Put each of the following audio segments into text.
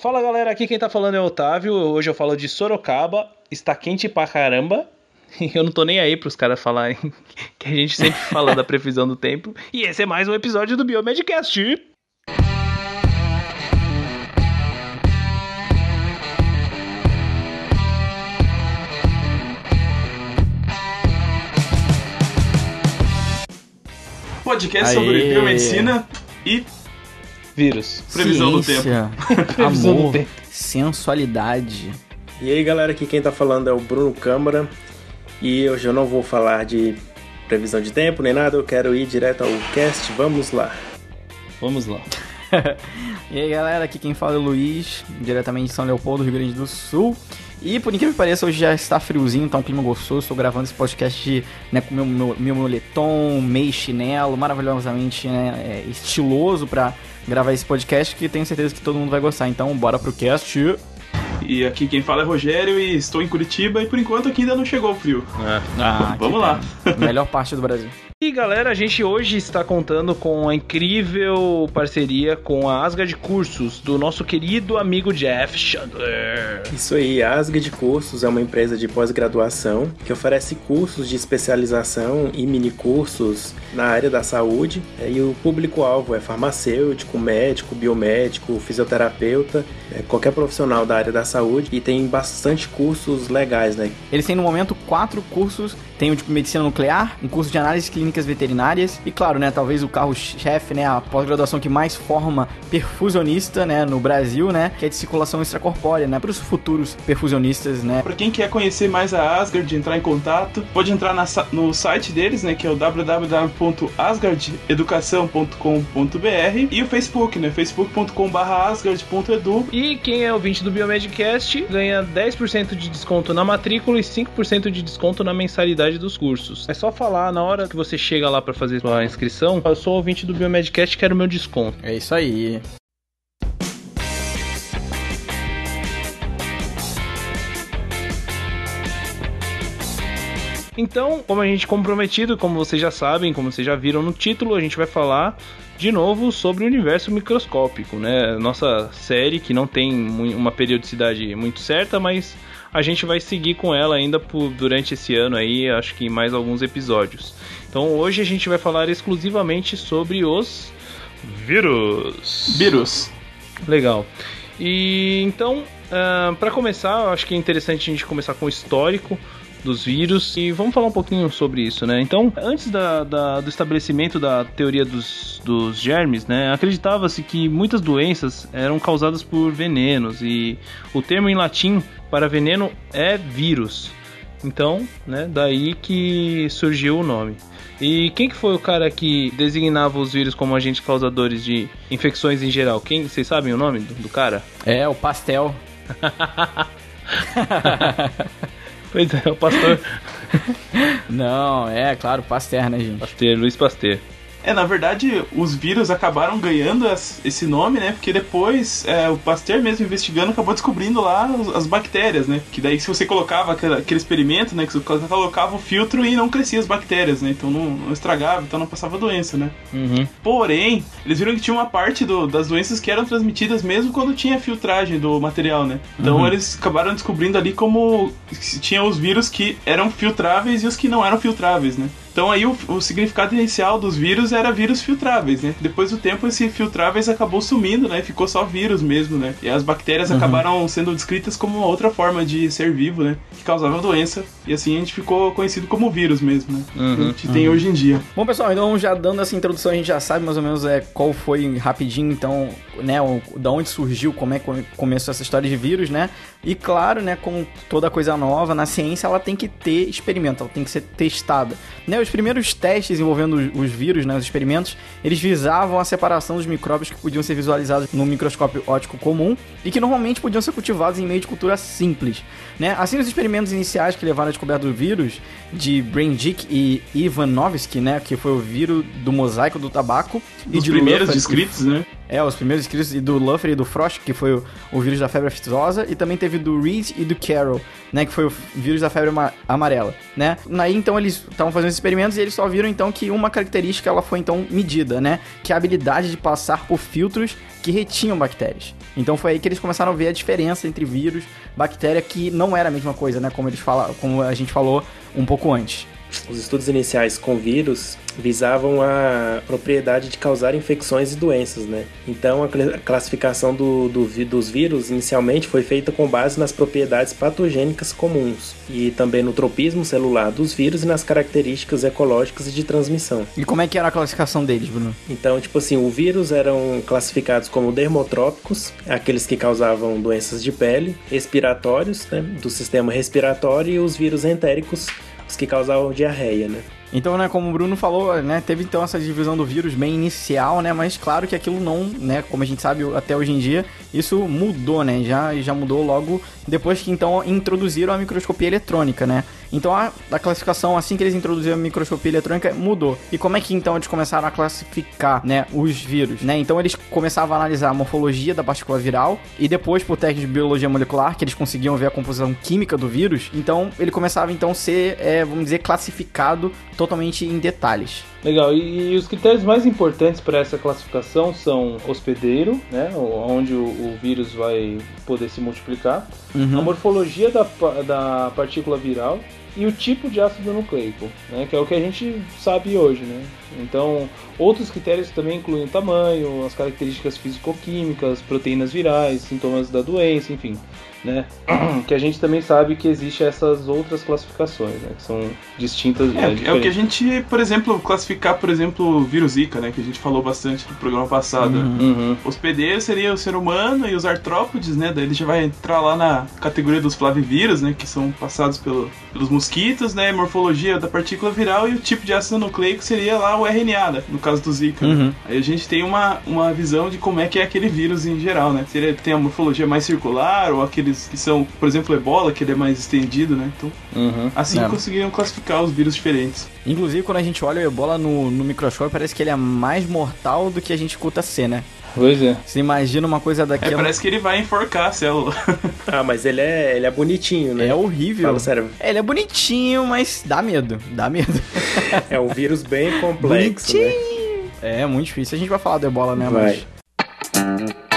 Fala galera, aqui quem tá falando é o Otávio. Hoje eu falo de Sorocaba. Está quente pra caramba. Eu não tô nem aí pros caras falarem que a gente sempre fala da previsão do tempo. E esse é mais um episódio do Biomedcast. Podcast sobre Aê. biomedicina e Vírus. previsão do tempo. Ciência, Previsão do amor, tempo. sensualidade. E aí galera, aqui quem tá falando é o Bruno Câmara e hoje eu não vou falar de previsão de tempo nem nada, eu quero ir direto ao cast, vamos lá. Vamos lá. E aí galera, aqui quem fala é o Luiz, diretamente de São Leopoldo, Rio Grande do Sul. E por incrível que pareça, hoje já está friozinho, tá um clima gostoso. Estou gravando esse podcast né, com meu, meu, meu moletom, meio chinelo, maravilhosamente né, é, estiloso pra gravar esse podcast que tenho certeza que todo mundo vai gostar. Então, bora pro cast. E aqui quem fala é Rogério e estou em Curitiba e por enquanto aqui ainda não chegou o frio. Ah, Vamos lá. pena. Melhor parte do Brasil. E galera, a gente hoje está contando com a incrível parceria com a Asgard Cursos do nosso querido amigo Jeff Chandler. Isso aí, a Asgard Cursos é uma empresa de pós-graduação que oferece cursos de especialização e mini cursos na área da saúde. E o público-alvo é farmacêutico, médico, biomédico, fisioterapeuta, é, qualquer profissional da área da saúde e tem bastante cursos legais, né? Eles têm no momento quatro cursos. Tem o de medicina nuclear, um curso de análises clínicas veterinárias e claro, né, talvez o carro-chefe, né, a pós-graduação que mais forma perfusionista, né, no Brasil, né, que é de circulação extracorpórea, né, para os futuros perfusionistas, né. Para quem quer conhecer mais a Asgard, entrar em contato, pode entrar na no site deles, né, que é o www.asgardeducação.com.br e o Facebook, né, facebook.com/asgard.edu. E quem é ouvinte do Biomedcast ganha 10% de desconto na matrícula e 5% de desconto na mensalidade dos cursos. É só falar na hora que você chega lá para fazer sua inscrição, eu sou ouvinte do Biomedcast, quero meu desconto. É isso aí. Então, como a gente comprometido, como vocês já sabem, como vocês já viram no título, a gente vai falar de novo sobre o universo microscópico, né? Nossa série que não tem uma periodicidade muito certa, mas a gente vai seguir com ela ainda por, durante esse ano aí, acho que em mais alguns episódios. Então, hoje a gente vai falar exclusivamente sobre os vírus. Vírus. Legal. E então, para começar, eu acho que é interessante a gente começar com o histórico dos vírus e vamos falar um pouquinho sobre isso, né? Então, antes da, da- do estabelecimento da teoria dos, dos germes, né, acreditava-se que muitas doenças eram causadas por venenos e o termo em latim para veneno é vírus. Então, né, daí que surgiu o nome. E quem que foi o cara que designava os vírus como agentes causadores de infecções em geral? Quem, vocês sabem o nome do, do cara? É, o pastel. Pois é, o pastor Não, é, claro, Pasteur, né, gente? Pasteur, Luiz Pasteur. É, na verdade, os vírus acabaram ganhando as- esse nome, né? Porque depois é, o Pasteur mesmo investigando acabou descobrindo lá os- as bactérias, né? Que daí se você colocava aquele, aquele experimento, né? Que você colocava o filtro e não crescia as bactérias, né? Então não, não estragava, então não passava doença, né? Uhum. Porém, eles viram que tinha uma parte do- das doenças que eram transmitidas mesmo quando tinha filtragem do material, né? Então eles acabaram descobrindo ali como se tinha os vírus que eram filtráveis e os que não eram filtráveis, né? Então aí o, o significado inicial dos vírus era vírus filtráveis, né? Depois do tempo esse filtráveis acabou sumindo, né? Ficou só vírus mesmo, né? E as bactérias acabaram sendo descritas como uma outra forma de ser vivo, né? Que causava doença. E assim a gente ficou conhecido como vírus mesmo, né? Uhum, Que a gente tem hoje em dia. Bom, pessoal, então já dando essa introdução, a gente já sabe mais ou menos é, qual foi rapidinho, então, né, o, da onde surgiu, como é que come- começou essa história de vírus, né? E claro, né, como toda coisa nova na ciência, ela tem que ter experimento, ela tem que ser testada. Né, os primeiros testes envolvendo os, os vírus, né, os experimentos, eles visavam a separação dos micróbios que podiam ser visualizados no microscópio óptico comum e que normalmente podiam ser cultivados em meio de cultura simples. Né? Assim, os experimentos iniciais que levaram à descoberta do vírus de Braindick e Ivanovsky, né, que foi o vírus do mosaico do tabaco de primeiros descritos, né? É, os primeiros escritos do Luffer e do Frost, que foi o, o vírus da febre aftosa, e também teve do Reed e do Carroll, né, que foi o vírus da febre amarela, né? Aí então eles estavam fazendo experimentos e eles só viram então que uma característica ela foi então medida, né, que é a habilidade de passar por filtros que retinham bactérias. Então foi aí que eles começaram a ver a diferença entre vírus, bactéria, que não era a mesma coisa, né, como eles fala, como a gente falou um pouco antes. Os estudos iniciais com vírus visavam a propriedade de causar infecções e doenças, né? Então a classificação do, do, dos vírus inicialmente foi feita com base nas propriedades patogênicas comuns e também no tropismo celular dos vírus e nas características ecológicas e de transmissão. E como é que era a classificação deles, Bruno? Então, tipo assim, o vírus eram classificados como dermotrópicos, aqueles que causavam doenças de pele, respiratórios, né, do sistema respiratório e os vírus entéricos os que causavam diarreia, né? Então, né, como o Bruno falou, né, teve então essa divisão do vírus bem inicial, né, mas claro que aquilo não, né, como a gente sabe até hoje em dia, isso mudou, né, já, já mudou logo depois que então introduziram a microscopia eletrônica, né. Então a, a classificação, assim que eles introduziram a microscopia eletrônica, mudou. E como é que então eles começaram a classificar, né, os vírus, né? Então eles começavam a analisar a morfologia da partícula viral e depois por técnicas de biologia molecular, que eles conseguiam ver a composição química do vírus, então ele começava então a ser, é, vamos dizer, classificado totalmente em detalhes. Legal, e, e os critérios mais importantes para essa classificação são hospedeiro, né, onde o, o vírus vai poder se multiplicar, uhum. a morfologia da, da partícula viral e o tipo de ácido nucleico, né, que é o que a gente sabe hoje. Né? Então, outros critérios também incluem o tamanho, as características físico-químicas, proteínas virais, sintomas da doença, enfim né? Que a gente também sabe que existe essas outras classificações, né? Que são distintas. É, é, é o que a gente, por exemplo, classificar, por exemplo, o vírus Zika, né? Que a gente falou bastante no programa passado. Uhum. uhum. Hospedeiro seria o ser humano e os artrópodes, né? Daí ele já vai entrar lá na categoria dos flavivírus, né? Que são passados pelo, pelos mosquitos, né? Morfologia da partícula viral e o tipo de ácido nucleico seria lá o RNA, né? no caso do Zika. Né? Uhum. Aí a gente tem uma, uma visão de como é que é aquele vírus em geral, né? Se ele tem a morfologia mais circular ou aquele que são, por exemplo, o ebola, que ele é mais estendido, né? Então, uhum. assim é. conseguiram classificar os vírus diferentes. Inclusive, quando a gente olha o ebola no, no microscópio, parece que ele é mais mortal do que a gente escuta ser, né? Pois é. Você imagina uma coisa daquela. É, parece que ele vai enforcar a célula. ah, mas ele é, ele é bonitinho, né? É horrível. Fala sério. É, ele é bonitinho, mas dá medo. Dá medo. é um vírus bem complexo, né? bonitinho. né? É, muito difícil. A gente vai falar do ebola, né? Vai. Mas...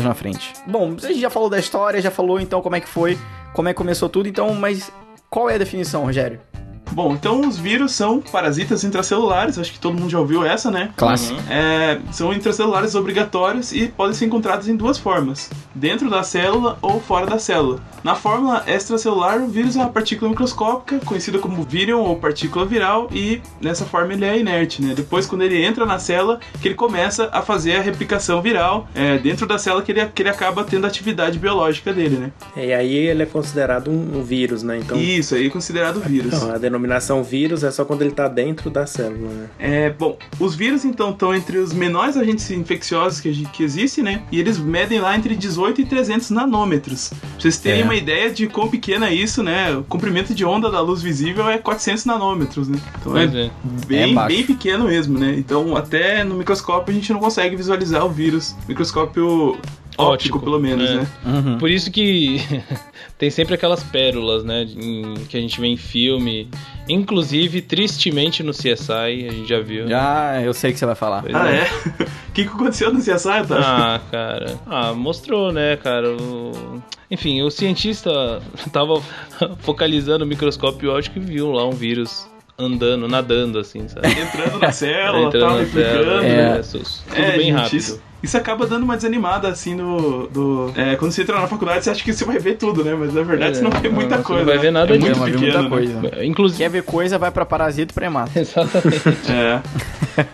mais na frente. Bom, a gente já falou da história, já falou então como é que foi, como é que começou tudo, então, mas qual é a definição, Rogério? Bom, então os vírus são parasitas intracelulares, acho que todo mundo já ouviu essa, né? Clássico. Uhum. É, são intracelulares obrigatórios e podem ser encontrados em duas formas: dentro da célula ou fora da célula. Na fórmula extracelular, o vírus é uma partícula microscópica, conhecida como vírion ou partícula viral, e nessa forma ele é inerte, né? Depois, quando ele entra na célula, que ele começa a fazer a replicação viral é, dentro da célula que ele, que ele acaba tendo a atividade biológica dele, né? E aí ele é considerado um, um vírus, né? Então... Isso, aí é considerado vírus. Então, a denominação vírus é só quando ele está dentro da célula, né? É, bom, os vírus então estão entre os menores agentes infecciosos que, que existem, né? E eles medem lá entre 18 e 300 nanômetros. Pra vocês terem é. uma ideia de quão pequena é isso, né? O comprimento de onda da luz visível é 400 nanômetros, né? Então é, é, bem, é bem pequeno mesmo, né? Então até no microscópio a gente não consegue visualizar o vírus. Microscópio óptico, óptico pelo menos, é. né? Uhum. Por isso que tem sempre aquelas pérolas, né? que a gente vê em filme. Inclusive, tristemente no CSI, a gente já viu. Ah, eu sei que você vai falar. Pois ah, é? O que, que aconteceu no CSI, tá? Ah, cara. Ah, mostrou, né, cara? O... Enfim, o cientista tava focalizando o microscópio óptico e viu lá um vírus andando, nadando, assim, sabe? Entrando na célula, Entrando na célula, é, é, tudo é, bem gente, rápido. Isso, isso acaba dando uma desanimada, assim, no. Do, é, quando você entra na faculdade, você acha que você vai ver tudo, né? Mas na verdade é, você não vê muita não, coisa. Não vai ver nada é disso. Muito pequeno, muita né? coisa. Inclusive... Quer ver coisa, vai pra parasito e premata. Exatamente. é.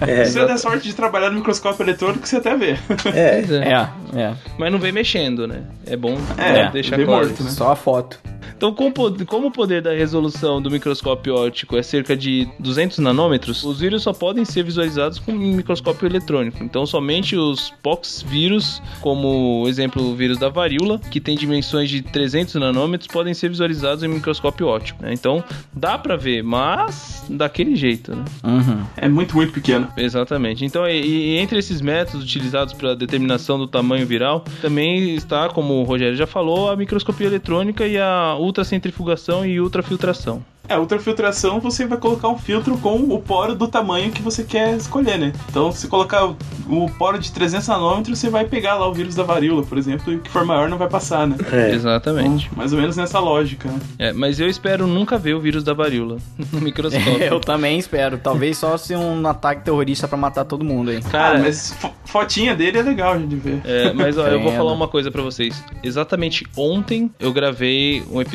é. Se você der sorte de trabalhar no microscópio eletrônico, você até vê. É, é. é. Mas não vê mexendo, né? É bom é, deixar claro. Morto, né? Só a foto. Então, como, como o poder da resolução do microscópio óptico é cerca de 200 nanômetros, os vírus só podem ser visualizados com um microscópio eletrônico. Então, somente os pox vírus, como exemplo o vírus da varíola, que tem dimensões de 300 nanômetros, podem ser visualizados em microscópio óptico. Né? Então, dá para ver, mas daquele jeito, né? Uhum. É muito, muito pequeno. Exatamente. Então, e, e entre esses métodos utilizados para determinação do tamanho viral, também está, como o Rogério já falou, a microscopia eletrônica e a ultracentrifugação e ultrafiltração. É, ultrafiltração você vai colocar um filtro com o poro do tamanho que você quer escolher, né? Então, se colocar o poro de 300 nanômetros, você vai pegar lá o vírus da varíola, por exemplo, e que for maior não vai passar, né? É. Exatamente. Então, mais ou menos nessa lógica, né? É, mas eu espero nunca ver o vírus da varíola no microscópio. É, eu também espero. Talvez só se um ataque terrorista para matar todo mundo aí. Cara, ah, mas fotinha dele é legal de ver. É, mas ó, eu vou falar uma coisa para vocês. Exatamente ontem eu gravei um episódio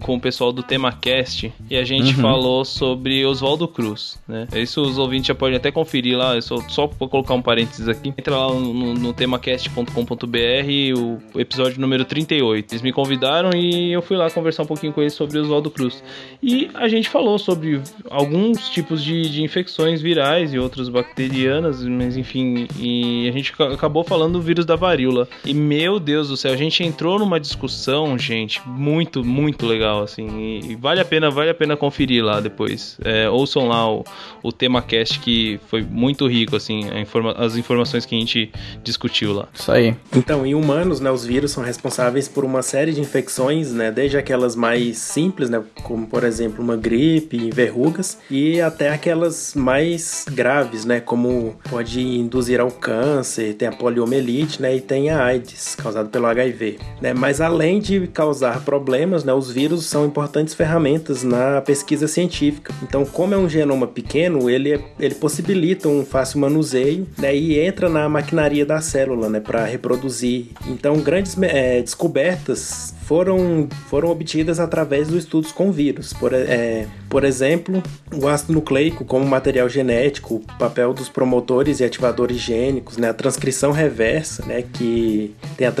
com o pessoal do TemaCast e a gente uhum. falou sobre Oswaldo Cruz, né? Isso os ouvintes já podem até conferir lá, eu só, só vou colocar um parênteses aqui. Entra lá no, no temacast.com.br, o, o, episódio número 38. Eles me convidaram e eu fui lá conversar um pouquinho com eles sobre Oswaldo Cruz. E a gente falou sobre alguns tipos de, de infecções virais e outras bacterianas, mas enfim, e a gente acabou falando do vírus da varíola. E meu Deus do céu, a gente entrou numa discussão, gente, muito, muito legal, assim. E, e vale a pena, vale a pena conferir lá depois. É, ouçam lá o, o tema cast que foi muito rico, assim, informa as informações que a gente discutiu lá. Isso aí. Então, em humanos, né, os vírus são responsáveis por uma série de infecções, né, desde aquelas mais simples, né, como por exemplo uma gripe, verrugas, e até aquelas mais graves, né, como pode induzir ao câncer, tem a poliomielite, né, e tem a AIDS, causada pelo HIV, né. Mas além de causar problemas, né, os vírus são importantes ferramentas na pesquisa científica. Então, como é um genoma pequeno, ele, ele possibilita um fácil manuseio né, e entra na maquinaria da célula né, para reproduzir. Então, grandes é, descobertas foram, foram obtidas através dos estudos com vírus. Por, é, por exemplo, o ácido nucleico como material genético, o papel dos promotores e ativadores gênicos, né, a transcrição reversa, né, que tem a,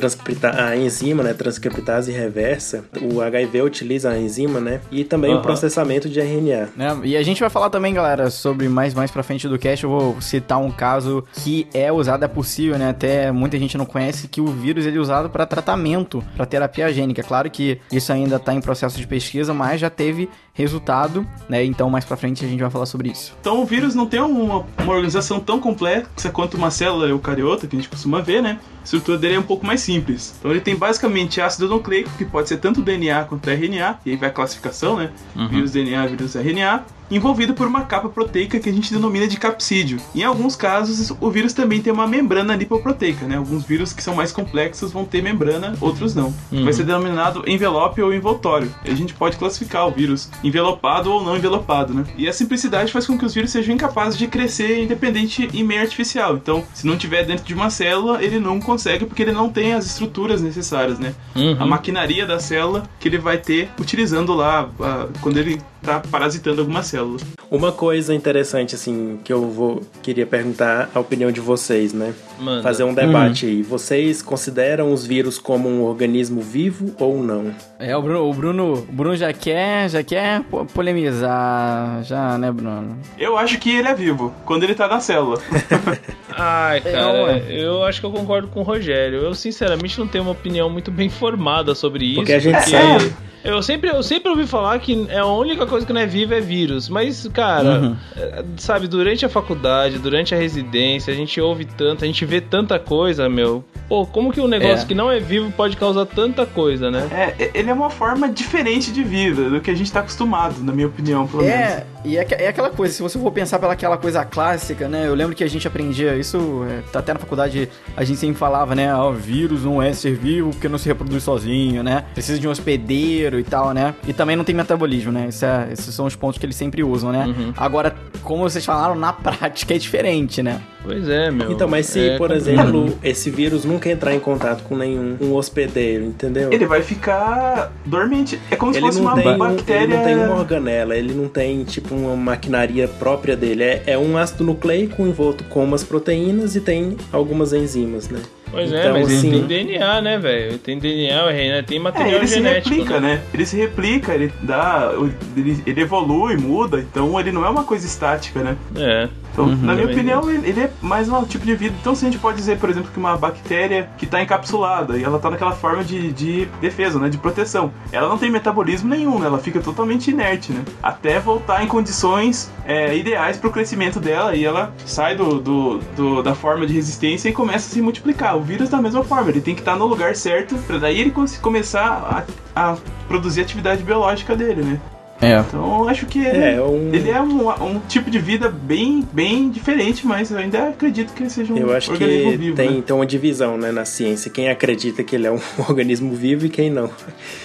a enzima, né, transcriptase reversa, o HIV utiliza a enzima, né, e também uhum. o processamento de RNA. É, e a gente vai falar também, galera, sobre mais mais para frente do cast, eu vou citar um caso que é usado, é possível, né, até muita gente não conhece, que o vírus ele é usado para tratamento, para terapia gênica. É claro que isso ainda está em processo de pesquisa, mas já teve resultado, né? Então mais para frente a gente vai falar sobre isso. Então o vírus não tem uma, uma organização tão complexa quanto uma célula eucariota que a gente costuma ver, né? A estrutura dele é um pouco mais simples. Então ele tem basicamente ácido nucleico, que pode ser tanto DNA quanto RNA, e aí vai a classificação, né? Uhum. Vírus DNA, vírus RNA envolvido por uma capa proteica que a gente denomina de capsídio. Em alguns casos, o vírus também tem uma membrana lipoproteica, né? Alguns vírus que são mais complexos vão ter membrana, outros não. Uhum. Vai ser denominado envelope ou envoltório. E a gente pode classificar o vírus envelopado ou não envelopado, né? E a simplicidade faz com que os vírus sejam incapazes de crescer independente em meio artificial. Então, se não tiver dentro de uma célula, ele não consegue porque ele não tem as estruturas necessárias, né? Uhum. A maquinaria da célula que ele vai ter utilizando lá a, quando ele tá parasitando alguma célula. Uma coisa interessante, assim, que eu vou queria perguntar a opinião de vocês, né? Manda. Fazer um debate uhum. aí. Vocês consideram os vírus como um organismo vivo ou não? É, o Bruno, o Bruno, o Bruno já quer, já quer polemizar, já, né, Bruno? Eu acho que ele é vivo, quando ele tá na célula. Ai, cara, eu acho que eu concordo com o Rogério. Eu, sinceramente, não tenho uma opinião muito bem formada sobre isso. Porque a gente porque... sabe eu sempre, eu sempre ouvi falar que é a única coisa que não é viva é vírus. Mas, cara, uhum. É, sabe, durante a faculdade, durante a residência, a gente ouve tanto, a gente vê tanta coisa, meu. Pô, como que um negócio é. que não é vivo pode causar tanta coisa, né? É, ele é uma forma diferente de vida do que a gente tá acostumado, na minha opinião, pelo é, menos. E é, é aquela coisa, se você for pensar pelaquela coisa clássica, né? Eu lembro que a gente aprendia isso, é, tá até na faculdade a gente sempre falava, né? Ó, oh, vírus não é ser vivo porque não se reproduz sozinho, né? Precisa de um hospedeiro e tal, né? E também não tem metabolismo, né? É, esses são os pontos que eles sempre usam, né? Uhum. Agora, como vocês falaram, na prática é diferente, né? Pois é, meu. Então, mas se, é por exemplo, esse vírus nunca entrar em contato com nenhum um hospedeiro, entendeu? Ele vai ficar dormente. É como ele se fosse uma tem, bactéria. Ele não tem uma organela, ele não tem, tipo, uma maquinaria própria dele. É, é um ácido nucleico envolto com umas proteínas e tem algumas enzimas, né? Pois é, Então, mas ele assim- tem DNA, né, velho? Tem DNA, né? tem É, material ele se genético. replica, né? né? Ele se replica, ele dá. Ele, ele evolui, muda, então ele não é uma coisa estática, né? É. Então, na minha opinião, ele, ele é mais um tipo de vida. Então, se a gente pode dizer, por exemplo, que uma bactéria que está encapsulada e ela está naquela forma de, de defesa, né? De proteção. Ela não tem metabolismo nenhum, né? Ela fica totalmente inerte, né? Até voltar em condições é, ideais para o crescimento dela e ela sai do, do, do- da forma de resistência e começa a se multiplicar. O vírus, da mesma forma, ele tem que estar no lugar certo para daí ele começar a, a produzir a atividade biológica dele, né? É. Então, eu acho que ele É, um, ele é um, um tipo de vida bem, bem diferente, mas eu ainda acredito que ele seja um eu acho organismo que vivo. tem, né? tem uma divisão né, na ciência. Quem acredita que ele é um organismo vivo e quem não.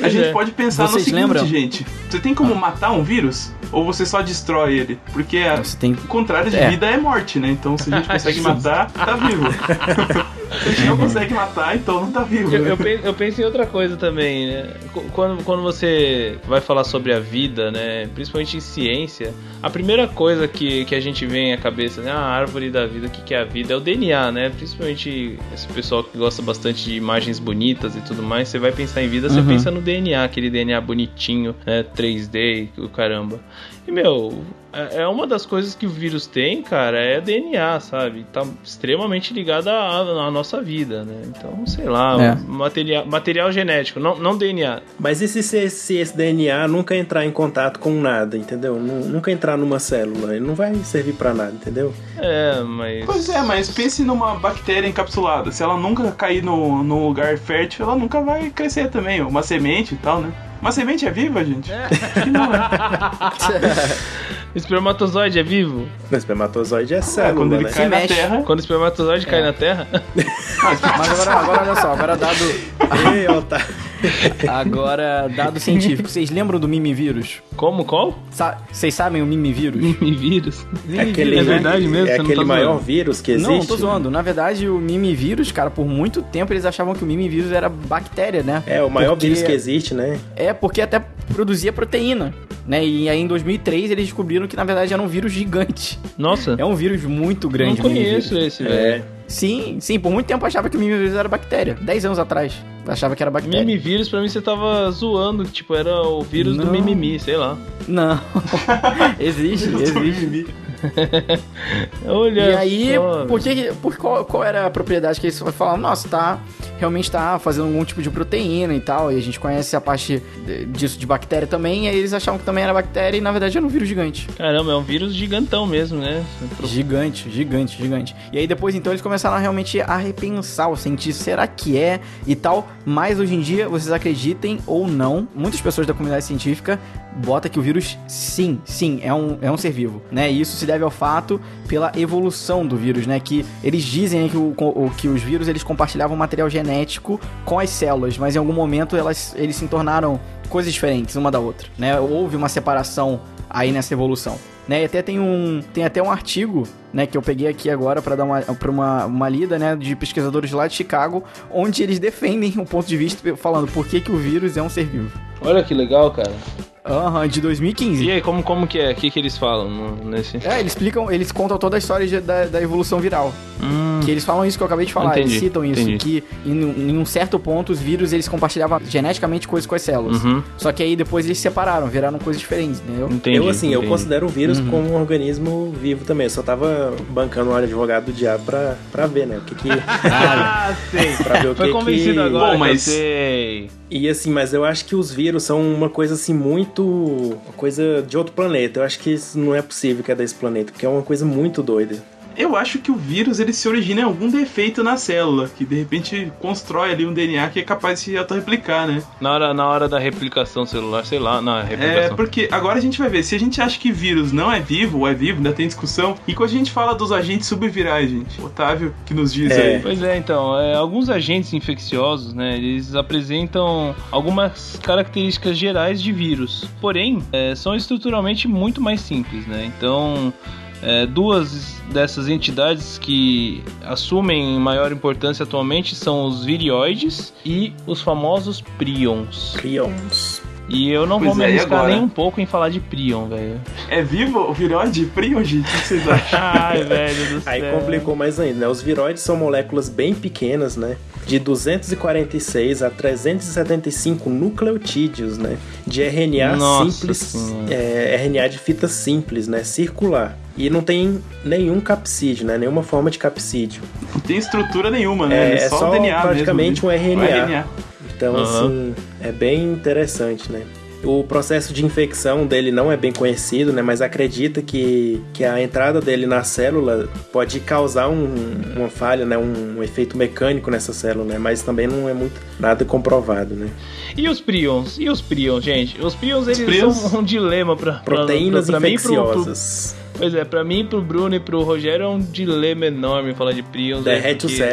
A gente é. pode pensar no Vocês seguinte, lembram? gente. Você tem como matar um vírus? Ou você só destrói ele? Porque a- Você tem o contrário de É. vida é morte, né? Então se a gente consegue matar, tá vivo. se a gente não consegue matar, então não tá vivo. Eu, né? eu penso, eu penso em outra coisa também, né? Qu- Quando, quando você vai falar sobre a vida, né? Principalmente em ciência, a primeira coisa que, que a gente vem à cabeça, né? A árvore da vida, o que, que é a vida? É o DNA, né? Principalmente esse pessoal que gosta bastante de imagens bonitas e tudo mais, você vai pensar em vida, você Uhum. pensa no DNA, aquele DNA bonitinho, né? 3D, o caramba. E, meu, é é uma das coisas que o vírus tem, cara, é DNA, sabe? Tá extremamente ligado à, à nossa vida, né? Então, sei lá, É. material, material genético, não, não DNA. Mas e se, se, se esse DNA nunca entrar em contato com nada, entendeu? Nu- Nunca entrar numa célula, ele não vai servir pra nada, entendeu? É, mas. Pois é, mas pense numa bactéria encapsulada. Se ela nunca cair no, num lugar fértil, ela nunca vai crescer também. Uma semente e tal, né? Uma semente é viva, gente? Que não é. Espermatozoide é vivo? O espermatozoide é É, célula, quando ele né? cai Se na mexe. terra. Quando o espermatozoide É. cai na Terra? Mas agora, agora olha só, agora dado, Ei, Otário. Agora dado científico, vocês lembram do mimivírus? Como? Qual? Sa- Vocês sabem o mimivírus? Mimivírus. É aquele, É verdade mesmo, É você não aquele tá maior zoando. vírus que existe. Não, não tô zoando. Na verdade, o mimivírus, cara, por muito tempo eles achavam que o mimivírus era bactéria, né? É, o maior Porque- vírus que existe, né? É, porque até produzia proteína, né? E aí em 2003 eles descobriram que na verdade era um vírus gigante. Nossa, É um vírus muito não grande. o conheço mimivírus. esse, É. Sim, sim, por muito tempo eu achava que o mimivírus era bactéria. 10 anos atrás, eu achava que era bactéria. Mimivírus, pra mim você tava zoando, que, tipo, era o vírus do Não. mimimi, sei lá. Não. existe, existe. Olha E aí, só, por que, por qual, qual era a propriedade que eles falaram? Nossa, tá, realmente tá fazendo algum tipo de proteína e tal, e a gente conhece a parte disso de bactéria também, e aí eles achavam que também era bactéria, e na verdade era um vírus gigante. Caramba, é um vírus gigantão mesmo, né? Gigante, gigante, gigante. E aí depois então eles começaram realmente a repensar o cientista, será que é e tal. Mas hoje em dia, vocês acreditem ou não, muitas pessoas da comunidade científica bota que o vírus sim, sim, é um, é um ser vivo, né? E isso se deve ao fato pela evolução do vírus, né? Que eles dizem que, o- que os vírus eles compartilhavam material genético com as células, mas em algum momento elas, eles se tornaram coisas diferentes uma da outra, né? Houve uma separação aí nessa evolução. Né, e até tem um tem até um artigo, né, que eu peguei aqui agora para dar uma, pra uma, uma lida, né, de pesquisadores lá de Chicago, onde eles defendem o ponto de vista falando por que, que o vírus é um ser vivo. Olha que legal, cara. Aham, de 2015. E aí, como, como que é? O que, que eles falam no- nesse. É, eles explicam, eles contam toda a história de- da, da evolução viral. Hum, Que eles falam isso que eu acabei de falar, Entendi, eles citam isso, entendi. que em, em um certo ponto os vírus eles compartilhavam geneticamente coisas com as células. Uhum, Só que aí depois eles se separaram, viraram coisas diferentes, entendeu? entendi. eu, assim, eu entendi. considero o vírus Uhum. como um organismo vivo também. Eu só tava bancando um advogado do diabo pra, pra ver, né? O que que... Ah, sei. pra ver o Foi que convencido que... agora, Bom, mas- sei. E assim, mas eu acho que os vírus são uma coisa assim muito. uma coisa de outro planeta. Eu acho que isso não é possível que é desse planeta, porque é uma coisa muito doida. Eu acho que o vírus ele se origina em algum defeito na célula, que de repente constrói ali um DNA que é capaz de se autorreplicar, né? Na hora, na hora da replicação celular, sei lá, na É, replicação. porque agora a gente vai ver, se a gente acha que vírus não é vivo ou é vivo, ainda tem discussão. E quando a gente fala dos agentes subvirais, gente, Otávio que nos diz É. aí. Pois é, então, é, alguns agentes infecciosos, né, eles apresentam algumas características gerais de vírus, porém, é, são estruturalmente muito mais simples, né, então, é, duas dessas entidades que assumem maior importância atualmente são os virioides e os famosos prions. Prions. E eu não Pois vou me é, arriscar nem um pouco em falar de Prion, velho. É vivo o viroide Prion, gente? O que vocês acham? Ai, velho do céu. Aí complicou mais ainda, né? Os viroides são moléculas bem pequenas, né? De 246 a 375 nucleotídeos, né? De RNA Nossa simples, é, RNA de fita simples, né? Circular. E não tem nenhum capsídeo, né? Nenhuma forma de capsídeo. Não tem estrutura nenhuma, né? É, Ele é só o DNA praticamente mesmo, um né? RNA. Então, Aham. assim, é bem interessante, né? O processo de infecção dele não é bem conhecido, né? Mas acredita que, que a entrada dele na célula pode causar um- uma falha, né? Um, um efeito mecânico nessa célula, né? Mas também não é muito nada comprovado, né? E os prions? E os prions, gente? Os prions, eles prions? são um dilema pra... pra- Proteínas pra, pra mim e pro- pro- infecciosas. Pois é, pra mim, pro Bruno e pro Rogério é um dilema enorme falar de prions. né, Derrete o porque-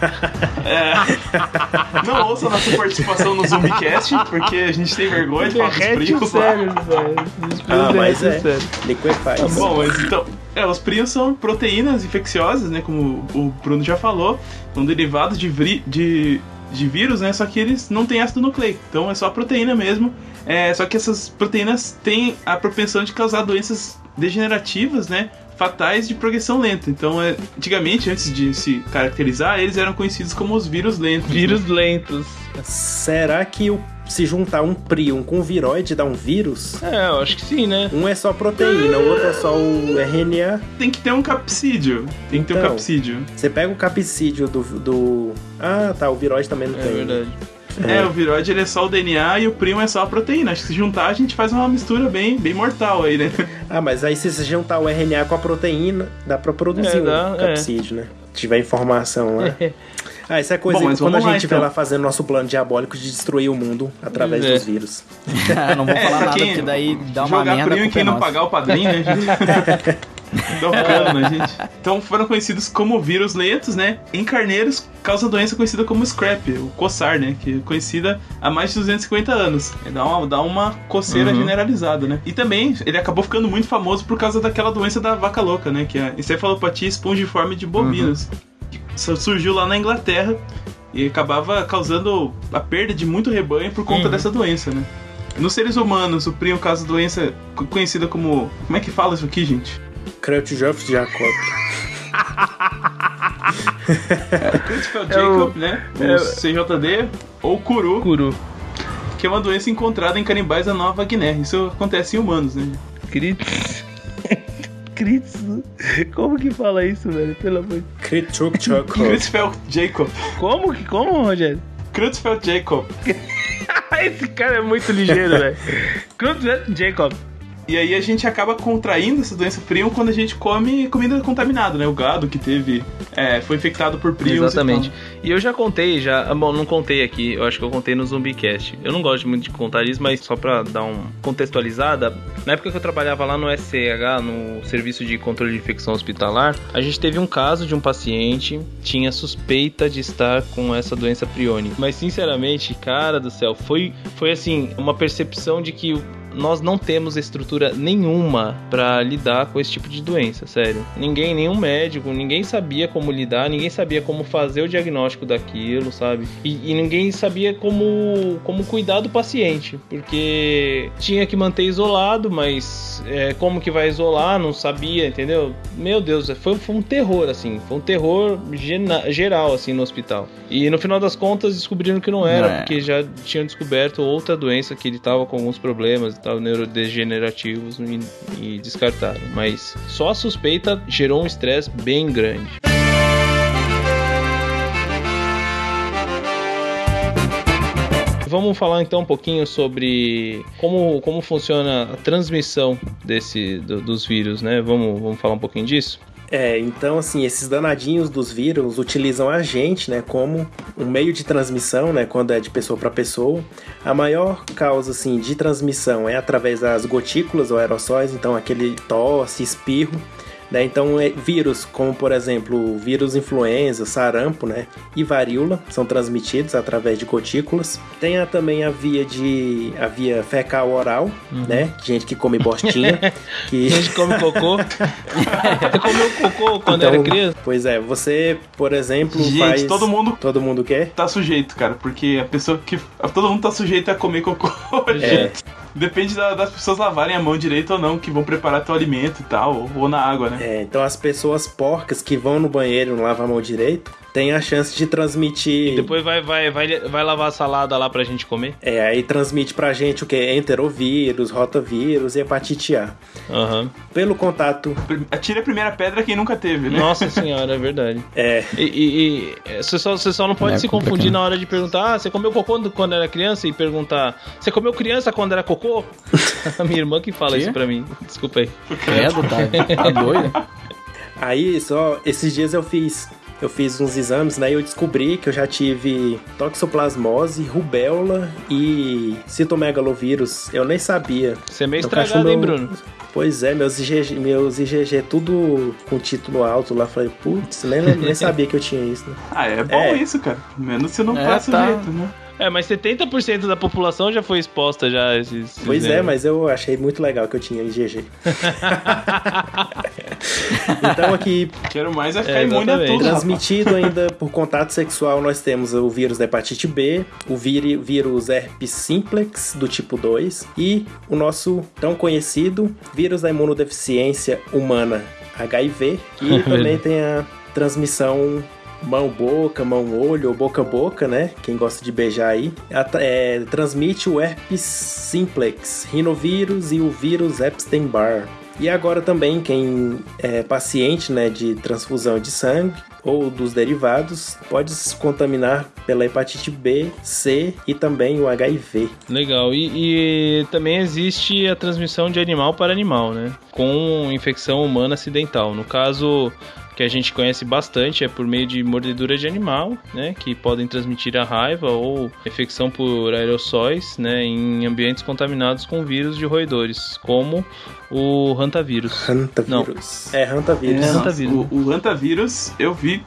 cérebro. Não ouça nossa participação no Zoomcast, porque a gente tem vergonha de falar dos Derrete o prions lá. cérebro, velho. Os prions Ah, mas derretem o é. Liquefies. Bom, mas então, é, os prions são proteínas infecciosas, né? Como o Bruno já falou, são derivados de, vri- de, de vírus, né? Só que eles não têm ácido nucleico, então é só proteína mesmo. É, só que essas proteínas têm a propensão de causar doenças degenerativas, né? Fatais de progressão lenta. Então, é, antigamente, antes de se caracterizar, eles eram conhecidos como os vírus lentos. né? Vírus lentos. Será que o- se juntar um prion com um viroide dá um vírus? É, eu acho que sim, né? Um é só proteína, o outro é só o RNA. Tem que ter um capsídeo. Tem que ter um Então. capsídeo. Você pega o capsídeo do, do. Ah, tá, o viroide também não É tem. verdade. É, o viroide ele é só o DNA e o primo é só a proteína. Acho que se juntar a gente faz uma mistura bem, bem mortal aí, né? Ah, mas aí se você juntar o RNA com a proteína, dá pra produzir É, dá, um capsídeo, né? Se tiver informação lá. Ah, isso é coisa Bom, quando a lá, gente estiver então. lá fazendo nosso plano diabólico de destruir o mundo através É. dos vírus. não vou É, falar nada, quem porque daí dá uma Jogar merda primo e quem é não pagar o padrinho, né, gente? Dá um cano, né, gente? Então foram conhecidos como vírus lentos, né? Em carneiros, causa doença conhecida como scrap, o coçar, né? Que é conhecida há mais de 250 anos. É, Dá uma, dá uma coceira Uhum. generalizada, né? E também ele acabou ficando muito famoso por causa daquela doença da vaca louca, né? Que é a encefalopatia espongiforme de bovinos. Su- surgiu lá na Inglaterra e acabava causando a perda de muito rebanho por conta Uhum. dessa doença, né? Nos seres humanos, o primo causa doença co- conhecida como. Como é que fala isso aqui, gente? Creutzfeldt Jacob. Creutzfeldt É o- Jacob, né? O é- CJD ou Kuru, Curu. que é uma doença encontrada em canibais da Nova Guiné. Isso acontece em humanos, né? Crits. Crits. Como que fala isso, velho? Pelo amor de Creutzfeldt Jacob. Creutzfeldt Jacob. Como que? Como, Rogério? Creutzfeldt Jacob. Esse cara é muito ligeiro, velho. Cruz Jacob. E aí a gente acaba contraindo essa doença prion quando a gente come comida contaminada, né? O gado que teve. é, foi infectado por prions. Exatamente. E. E eu já contei, já. ah, Bom, não contei aqui, eu acho que eu contei no Zumbicast. Eu não gosto muito de contar isso, mas só pra dar um contextualizada, na época que eu trabalhava lá no SCH, no Serviço de Controle de Infecção Hospitalar, a gente teve um caso de um paciente tinha suspeita de estar com essa doença priônica. Mas sinceramente, cara do céu, foi, foi assim, uma percepção de que nós não temos estrutura nenhuma pra lidar com esse tipo de doença, sério. Ninguém, nenhum médico, ninguém sabia como lidar, ninguém sabia como fazer o diagnóstico daquilo, sabe? E, e ninguém sabia como, como cuidar do paciente, porque tinha que manter isolado, mas é, como que vai isolar? Não sabia, entendeu? Meu Deus, foi, foi um terror, assim, foi um terror geral, assim, no hospital. E no final das contas descobriram que não era, É. porque já tinham descoberto outra doença que ele tava com alguns problemas e tal, neurodegenerativos e, e descartaram. Mas só a suspeita gerou um estresse bem grande. Vamos falar então um pouquinho sobre como, como funciona a transmissão desse, do- dos vírus, né? Vamos, vamos falar um pouquinho disso? É, então assim, esses danadinhos dos vírus utilizam a gente, né, como um meio de transmissão, né, quando é de pessoa para pessoa. A maior causa assim de transmissão é através das gotículas ou aerossóis, então aquele tosse, espirro. Né? Então, é, vírus como, por exemplo, vírus influenza, sarampo né? e varíola são transmitidos através de gotículas. Tem a, também a via de a via fecal oral, uhum. né? Gente que come bostinha. que... Gente que come cocô. Você comeu cocô quando então, era criança? Pois é, você, por exemplo, Gente, faz... todo mundo... Todo mundo quer? Tá sujeito, cara, porque a pessoa que... Todo mundo tá sujeito a comer cocô, é. gente. Depende da, das pessoas lavarem a mão direito ou não, que vão preparar teu alimento e tal, ou, ou na água, né? É, então as pessoas porcas que vão no banheiro e não lavam a mão direito, tem a chance de transmitir. E depois vai, vai, vai, vai lavar a salada lá pra gente comer? É, aí transmite pra gente o que? Enterovírus, rotavírus e hepatite A. Uhum. Pelo contato. Atire a primeira pedra quem nunca teve, né? Nossa senhora, é verdade. É. E, e, e você, só, você só não pode é se confundir na hora de perguntar: ah, você comeu cocô quando era criança? E perguntar: você comeu criança quando era cocô? a minha irmã que fala que? isso pra mim. Desculpa aí. Credo, tá, tá doido? Aí, só, esses dias eu fiz eu fiz uns exames, né? E eu descobri que eu já tive toxoplasmose, rubéola e citomegalovírus. Eu nem sabia. Você é meio então, estragado, meu... hein, Bruno? Pois é, meus IgG, meus IgG tudo com título alto lá. Falei, putz, nem, nem sabia que eu tinha isso, né? Ah, é bom é. isso, cara. Menos se não é, passa tá. jeito, né? É, mas 70% da população já foi exposta já a esses. Pois é, mas eu achei muito legal que eu tinha IgG. então aqui. Quero mais é ficar é, imune a tudo. Transmitido ainda por contato sexual, nós temos o vírus da hepatite B, o vírus herpes simplex do tipo 2 e o nosso tão conhecido vírus da imunodeficiência humana HIV, e também tem a transmissão mão-boca, mão-olho ou boca-boca, né? Quem gosta de beijar aí. É, transmite o herpes simplex, rinovírus e o vírus Epstein-Barr. E agora também quem é paciente né, de transfusão de sangue ou dos derivados pode se contaminar pela hepatite B, C e também o HIV. Legal. E, e, também existe a transmissão de animal para animal, né? Com infecção humana acidental. No caso, que a gente conhece bastante é por meio de mordedura de animal, né, que podem transmitir a raiva ou infecção por aerossóis, né, em ambientes contaminados com vírus de roedores, como o hantavírus. Hantavírus. Não. É hantavírus. É, hantavírus. O, o hantavírus eu vi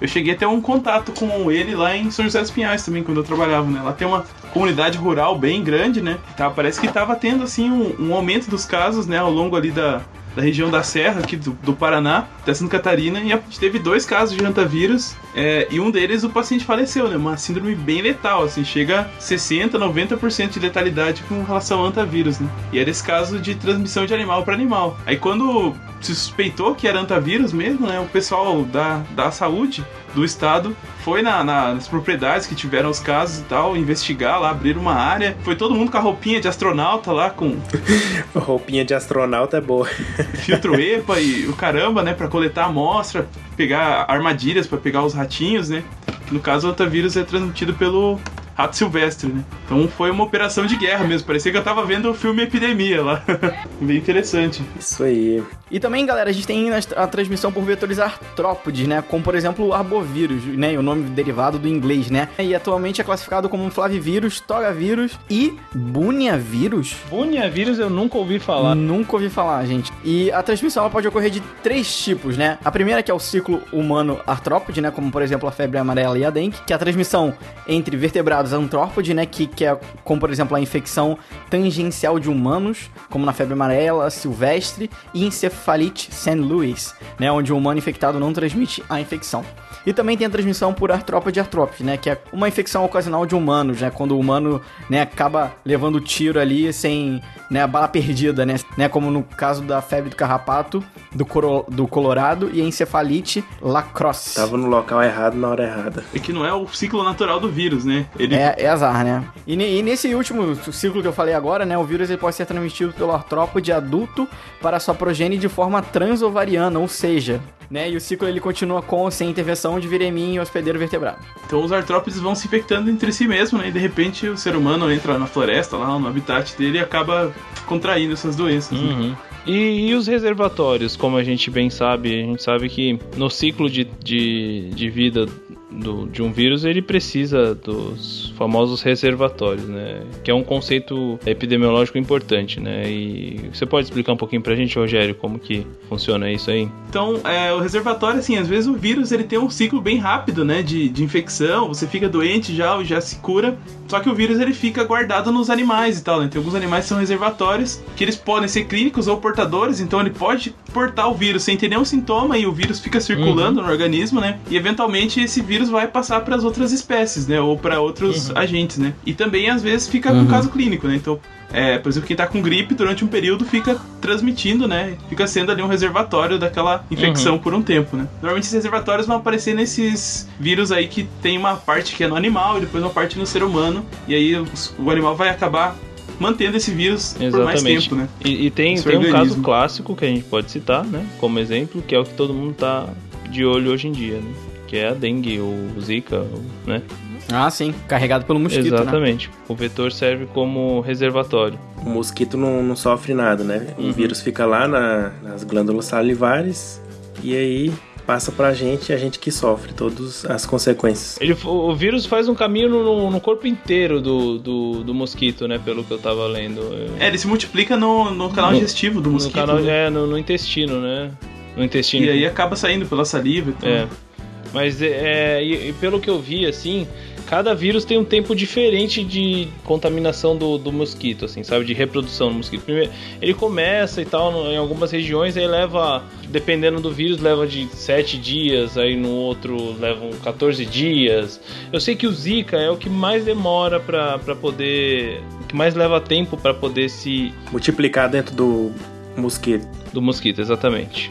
eu cheguei a ter um contato com ele lá em São José dos Pinhais também, quando eu trabalhava, né? Lá tem uma comunidade rural bem grande, né? Tá, parece que tava tendo, assim, um, um aumento dos casos, né? Ao longo ali da, da região da Serra, aqui do, do Paraná, da Santa Catarina, e a gente teve dois casos de hantavírus, é, e um deles o paciente faleceu, né? Uma síndrome bem letal, assim, chega a 60, 90% de letalidade com relação ao hantavírus, né? E era esse caso de transmissão de animal para animal. Aí quando se suspeitou que era hantavírus mesmo, né? O pessoal da, da saúde do estado foi na, na, nas propriedades que tiveram os casos e tal, investigar lá, abrir uma área. Foi todo mundo com a roupinha de astronauta lá, com. roupinha de astronauta é boa. filtro EPA e o caramba, né? Pra coletar amostra, pegar armadilhas para pegar os ratinhos, né? No caso, o otavírus é transmitido pelo rato silvestre, né? Então foi uma operação de guerra mesmo. Parecia que eu tava vendo o filme Epidemia lá. Bem interessante. Isso aí. E também, galera, a gente tem a transmissão por vetores artrópodes, né? Como, por exemplo, o arbovírus, né? O nome derivado do inglês, né? E atualmente é classificado como flavivírus, togavírus e buniavírus. Buniavírus eu nunca ouvi falar. Nunca ouvi falar, gente. E a transmissão pode ocorrer de três tipos, né? A primeira que é o ciclo humano artrópode, né? Como, por exemplo, a febre amarela e a dengue, que é a transmissão entre vertebrados antrópode, né? Que, que é, como, por exemplo, a infecção tangencial de humanos, como na febre amarela, silvestre e encefalite St. Louis, né, onde o humano infectado não transmite a infecção. E também tem a transmissão por artrópode artrópode, né, que é uma infecção ocasional de humanos, né, quando o humano, né, acaba levando tiro ali sem, né, a bala perdida, né, né, como no caso da febre do carrapato, do, coro, do Colorado e a encefalite lacrosse. Tava no local errado na hora errada. É que não é o ciclo natural do vírus, né? Ele... É, é azar, né? E, e, nesse último ciclo que eu falei agora, né, o vírus ele pode ser transmitido pelo artrópode adulto para sua progênie de forma transovariana, ou seja, né? E o ciclo ele continua com ou sem intervenção de viremim e hospedeiro vertebrado. Então os artrópodes vão se infectando entre si mesmo, né? E de repente o ser humano entra na floresta, lá no habitat dele e acaba contraindo essas doenças. Né? Uhum. Né? E, e, os reservatórios, como a gente bem sabe, a gente sabe que no ciclo de, de, de vida do, de um vírus, ele precisa dos famosos reservatórios, né? Que é um conceito epidemiológico importante, né? E você pode explicar um pouquinho pra gente, Rogério, como que funciona isso aí? Então, é, o reservatório, assim, às vezes o vírus ele tem um ciclo bem rápido, né? De, de infecção, você fica doente já e já se cura. Só que o vírus ele fica guardado nos animais e tal, né? Tem alguns animais que são reservatórios, que eles podem ser clínicos ou portadores, então ele pode portar o vírus sem ter nenhum sintoma e o vírus fica circulando uhum. no organismo, né? E eventualmente esse vírus vai passar para as outras espécies, né? Ou para outros uhum. agentes, né? E também às vezes fica uhum. com caso clínico, né? Então é, por exemplo, quem tá com gripe durante um período fica transmitindo, né? Fica sendo ali um reservatório daquela infecção uhum. por um tempo, né? Normalmente esses reservatórios vão aparecer nesses vírus aí que tem uma parte que é no animal e depois uma parte no ser humano. E aí o animal vai acabar mantendo esse vírus Exatamente. por mais tempo, né? E, e tem, tem um caso clássico que a gente pode citar, né? Como exemplo, que é o que todo mundo tá de olho hoje em dia, né? Que é a dengue, o zika, né? Ah, sim, carregado pelo mosquito. Né? Exatamente. Né? O vetor serve como reservatório. O mosquito não, não sofre nada, né? Uhum. O vírus fica lá na, nas glândulas salivares e aí passa pra gente e a gente que sofre todas as consequências. Ele, o vírus faz um caminho no, no corpo inteiro do, do, do, mosquito, né? Pelo que eu tava lendo. É, ele se multiplica no, no canal no, digestivo do mosquito. No canal, né? É, no, no, intestino, né? No intestino. E aí acaba saindo pela saliva e tudo. É. Mas é, e, e pelo que eu vi, assim, cada vírus tem um tempo diferente de contaminação do, do mosquito, assim, sabe? De reprodução do mosquito. Primeiro, ele começa e tal, em algumas regiões, aí leva, dependendo do vírus, leva de 7 dias, aí no outro levam 14 dias. Eu sei que o Zika é o que mais demora para poder. que mais leva tempo para poder se. multiplicar dentro do mosquito. Do mosquito, exatamente.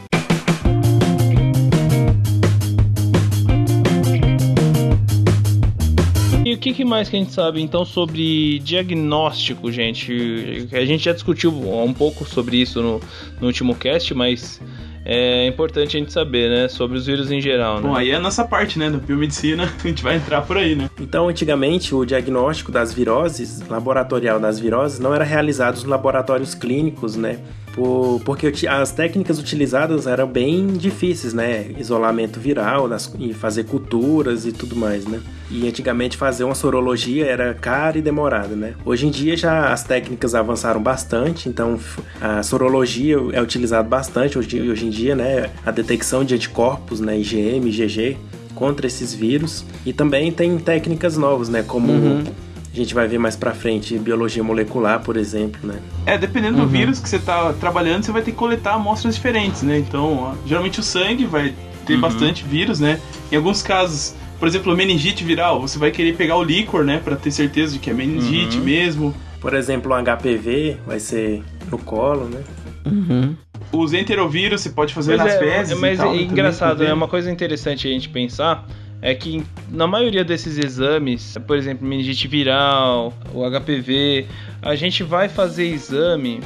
Que, que, mais que a gente sabe então sobre diagnóstico, gente? A gente já discutiu um pouco sobre isso no, no último cast, mas é importante a gente saber, né? Sobre os vírus em geral, né? Bom, aí é a nossa parte, né? Da biomedicina, a gente vai entrar por aí, né? Então, antigamente, o diagnóstico das viroses, laboratorial das viroses, não era realizado nos laboratórios clínicos, né? Por, porque as técnicas utilizadas eram bem difíceis, né? Isolamento viral nas, e fazer culturas e tudo mais, né? E antigamente fazer uma sorologia era cara e demorada, né? Hoje em dia já as técnicas avançaram bastante, então a sorologia é utilizada bastante hoje, hoje em dia, né? A detecção de anticorpos, né? IgM, IgG contra esses vírus e também tem técnicas novas, né? Como uhum a gente vai ver mais pra frente biologia molecular, por exemplo, né? É, dependendo uhum. do vírus que você tá trabalhando, você vai ter que coletar amostras diferentes, né? Então, geralmente o sangue vai ter uhum. bastante vírus, né? Em alguns casos, por exemplo, meningite viral, você vai querer pegar o líquor, né, para ter certeza de que é meningite uhum. mesmo. Por exemplo, o HPV vai ser no colo, né? Uhum. Os enterovírus você pode fazer nas é, fezes. Mas tal, é engraçado, é uma coisa interessante a gente pensar é que na maioria desses exames, por exemplo, meningite viral, o HPV, a gente vai fazer exame,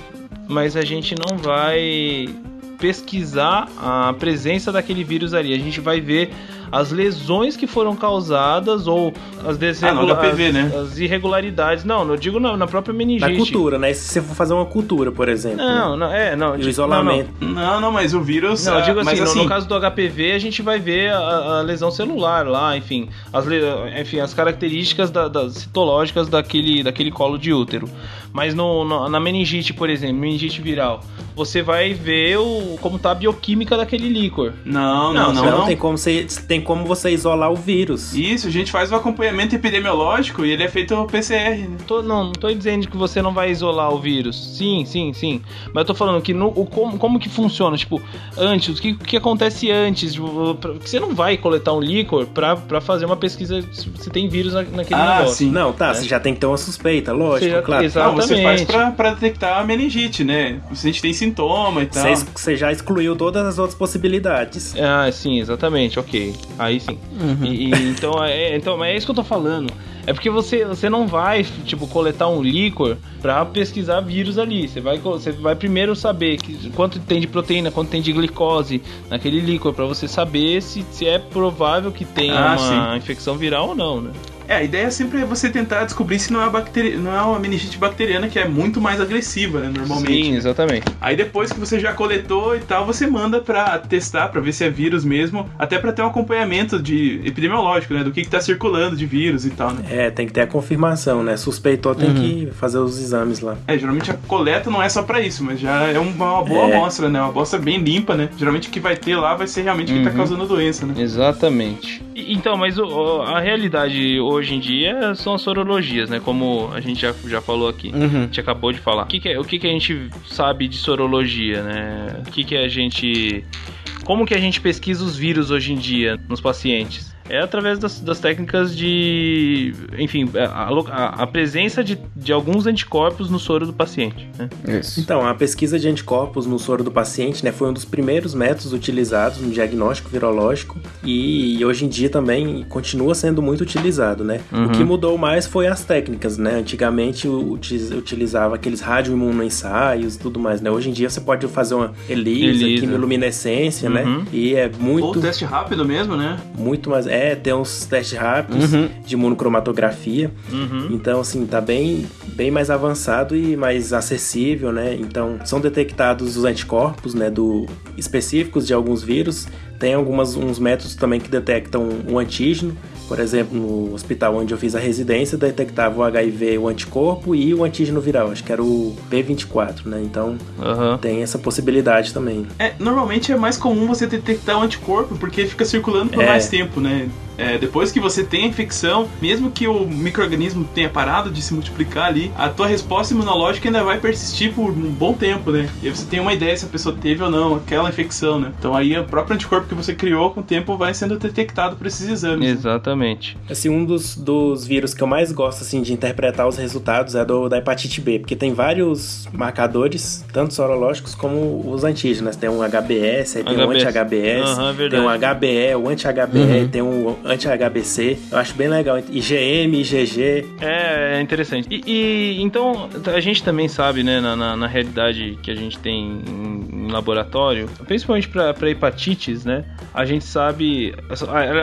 mas a gente não vai pesquisar a presença daquele vírus ali. A gente vai ver as lesões que foram causadas ou as, desregula ah, HPV, né? as irregularidades. Não, eu digo na, na própria meningite. Na cultura, né? Se você for fazer uma cultura, por exemplo. Não, né? não é, não. E o isolamento. Não, não, não, não, mas o vírus. Não, eu digo assim, assim... No, no, caso do HPV, a gente vai ver a, a lesão celular lá, enfim, as, enfim, as características da, das citológicas daquele, daquele colo de útero. Mas no, no, na meningite, por exemplo, meningite viral, você vai ver o, como tá a bioquímica daquele líquor. Não, não, não. Não, não. tem como você tem como você isolar o vírus. Isso, a gente faz o acompanhamento epidemiológico e ele é feito PCR. Né? Tô, não, não tô dizendo que você não vai isolar o vírus. Sim, sim, sim. Mas eu tô falando que no, o, como, como que funciona, tipo, antes, o que, que acontece antes? Tipo, você não vai coletar um líquor pra, pra fazer uma pesquisa se tem vírus naquele ah, negócio. Sim. Não, tá, né? você já tem que ter uma suspeita, lógico, já, claro. Exatamente. Não, você faz pra, pra detectar a meningite, né? Se a gente tem sintoma e tal. Você, você já excluiu todas as outras possibilidades. Ah, sim, exatamente, ok. Aí sim. Uhum. E, e, então, é, então, é isso que eu tô falando. É porque você, você não vai, tipo, coletar um líquor pra pesquisar vírus ali. Você vai, você vai primeiro saber que, quanto tem de proteína, quanto tem de glicose naquele líquor, pra você saber se, se é provável que tenha ah, uma sim. infecção viral ou não, né? É, a ideia sempre é você tentar descobrir se não é uma, bacteri... não é uma meningite bacteriana que é muito mais agressiva, né, normalmente. Sim, exatamente. Aí depois que você já coletou e tal, você manda pra testar, pra ver se é vírus mesmo, até pra ter um acompanhamento de epidemiológico, né, do que, que tá circulando de vírus e tal, né. É, tem que ter a confirmação, né? Suspeitou, tem uhum. que fazer os exames lá. É, geralmente a coleta não é só pra isso, mas já é uma boa é. amostra, né? Uma amostra bem limpa, né? Geralmente o que vai ter lá vai ser realmente o que tá uhum. causando a doença, né? Exatamente. Então, mas o, a realidade hoje em dia são as sorologias, né? Como a gente já, já falou aqui. Uhum. A gente acabou de falar. O que, que é, o que, que a gente sabe de sorologia, né? O que, que a gente. Como que a gente pesquisa os vírus hoje em dia nos pacientes? É através das, das técnicas de. Enfim, a, a, a, presença de, de alguns anticorpos no soro do paciente. Né? Isso. Então, a pesquisa de anticorpos no soro do paciente né, foi um dos primeiros métodos utilizados no diagnóstico virológico e, e hoje em dia também continua sendo muito utilizado. Né? Uhum. O que mudou mais foi as técnicas. Né? Antigamente utilizava aqueles radioimunoensaios e tudo mais. Né? Hoje em dia você pode fazer uma ELISA, ELISA. quimiluminescência, né? uhum. né? E é muito. Ou teste rápido mesmo, né? Muito mais é, tem uns testes rápidos uhum. de monocromatografia. Uhum. Então, assim, tá bem, bem mais avançado e mais acessível, né? Então, são detectados os anticorpos, né, do específicos de alguns vírus. Tem alguns uns métodos também que detectam o antígeno por exemplo, no hospital onde eu fiz a residência, detectava o HIV, o anticorpo e o antígeno viral, acho que era o P24, né? Então uhum. tem essa possibilidade também. É, normalmente é mais comum você detectar o anticorpo porque fica circulando por é. mais tempo, né? É, depois que você tem a infecção, mesmo que o microorganismo tenha parado de se multiplicar ali, a tua resposta imunológica ainda vai persistir por um bom tempo, né? E aí você tem uma ideia se a pessoa teve ou não aquela infecção, né? Então aí o próprio anticorpo que você criou com o tempo vai sendo detectado por esses exames. Exatamente. Assim, um dos, dos vírus que eu mais gosto assim de interpretar os resultados é do da hepatite B, porque tem vários marcadores, tanto sorológicos como os antígenos. Tem um HBS, tem HBS. um anti-HBS, uhum, tem um HBE, o anti-HBE, uhum. tem um anti-HBC. Eu acho bem legal. IgM, IgG. É, é interessante. E, e, então, a gente também sabe, né, na, na, na realidade que a gente tem em, em laboratório, principalmente para hepatites, né, a gente sabe.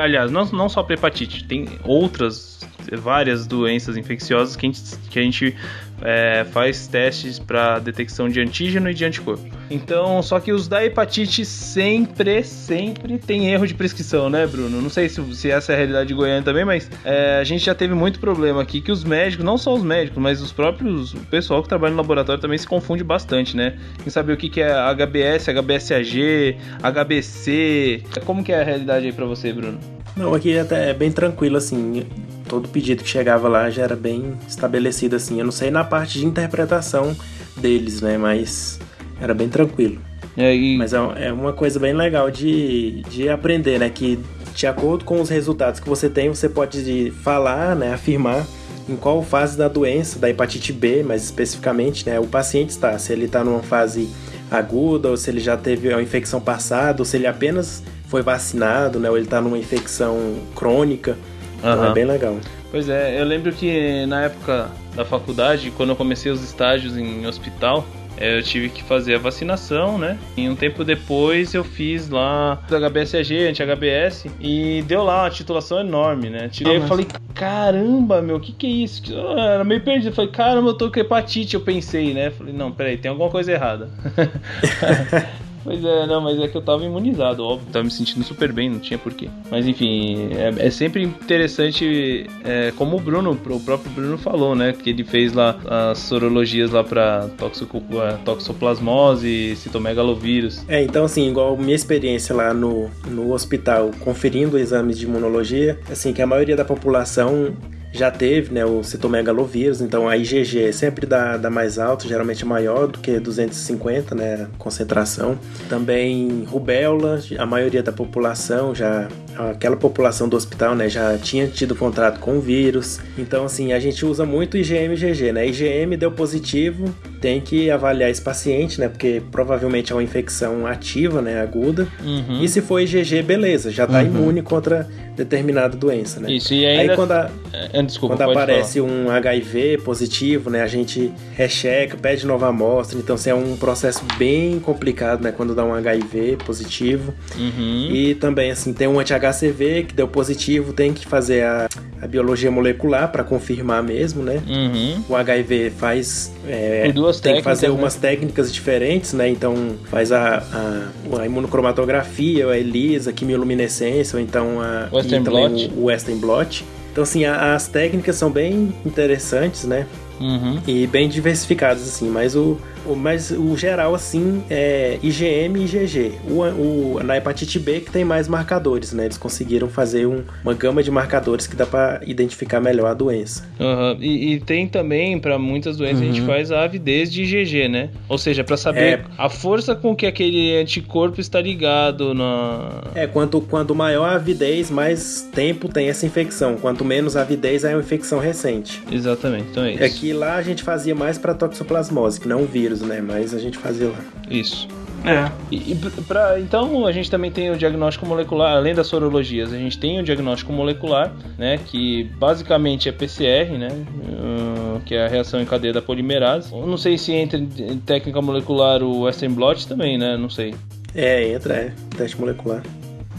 Aliás, não, não só para hepatite, tem outras várias doenças infecciosas que a gente, que a gente é, faz testes para detecção de antígeno e de anticorpo. Então, só que os da hepatite sempre, sempre tem erro de prescrição, né, Bruno? Não sei se, se essa é a realidade de Goiânia também, mas é, a gente já teve muito problema aqui que os médicos, não só os médicos, mas os próprios, o pessoal que trabalha no laboratório também se confunde bastante, né? Quem sabe o que, que é HBS, HBsAg, HBC. Como que é a realidade aí para você, Bruno? Não, aqui até é bem tranquilo, assim todo pedido que chegava lá já era bem estabelecido assim. Eu não sei na parte de interpretação deles, né? Mas era bem tranquilo. É, e... Mas é, é uma coisa bem legal de, de aprender, né? Que de acordo com os resultados que você tem, você pode falar, né? Afirmar em qual fase da doença, da hepatite B, mais especificamente, né? O paciente está. Se ele está numa fase aguda, ou se ele já teve uma infecção passada, ou se ele apenas foi vacinado, né? Ou ele está numa infecção crônica. Uhum. É bem legal. Pois é, eu lembro que na época da faculdade, quando eu comecei os estágios em hospital, é, eu tive que fazer a vacinação, né? E um tempo depois eu fiz lá HBsAg, anti-HBS, e deu lá uma titulação enorme, né? E aí eu falei, caramba, meu, o que que é isso? Eu era meio perdido. Eu falei, caramba, eu tô com hepatite, eu pensei, né? Eu falei, não, peraí, tem alguma coisa errada. Pois é, não, mas é que eu tava imunizado, óbvio, tava me sentindo super bem, não tinha porquê. Mas enfim, é, é sempre interessante, é, como o Bruno, o próprio Bruno falou, né? Que ele fez lá as sorologias lá pra é, toxoplasmose e citomegalovírus. É, então assim, igual minha experiência lá no, no hospital, conferindo exames de imunologia, assim, que a maioria da população já teve, né, o citomegalovírus, então a IgG sempre dá, dá mais alto, geralmente maior do que 250, né, concentração. Também rubéola, a maioria da população já aquela população do hospital, né, já tinha tido contrato com o vírus. Então assim, a gente usa muito IgM e IgG, né? IgM deu positivo, tem que avaliar esse paciente, né? Porque provavelmente é uma infecção ativa, né? Aguda. Uhum. E se for IgG, beleza, já tá Uhum. imune contra determinada doença, né? Isso, e ainda. Aí quando, a- É, desculpa, quando aparece um HIV positivo, né? A gente recheca, pede nova amostra. Então, assim, é um processo bem complicado, né? Quando dá um HIV positivo. falar. Uhum. E também, assim, tem um anti-HCV que deu positivo, tem que fazer a, a biologia molecular para confirmar mesmo, né? Uhum. O HIV faz. é, Tem duas tem que fazer né? umas técnicas diferentes, né? Então faz a, a, a imunocromatografia, a ELISA, a quimioluminescência, ou então a, Western blot. o, o Western blot. Então, assim, a- as técnicas são bem interessantes, né? Uhum. E bem diversificadas, assim, mas o, mas o geral, assim, é IgM e IgG. O, o, na hepatite B que tem mais marcadores, né? Eles conseguiram fazer um- uma gama de marcadores que dá para identificar melhor a doença. Aham. E, e tem também, pra muitas doenças, a gente faz a avidez de IgG, né? Ou seja, pra saber É. a força com que aquele anticorpo está ligado na. É, quanto, quanto maior a avidez, mais tempo tem essa infecção. Quanto menos avidez, é uma infecção recente. Exatamente, então é isso. É que lá a gente fazia mais para toxoplasmose, que não o né? Mas a gente fazia lá. Isso. É. E, e pra- então a gente também tem o diagnóstico molecular, além das sorologias, a gente tem o diagnóstico molecular, né, que basicamente é PCR, né, hum, que é a reação em cadeia da polimerase. Eu não sei se entra em técnica molecular o Western blot também, né, não sei. É, entra, é. Teste molecular.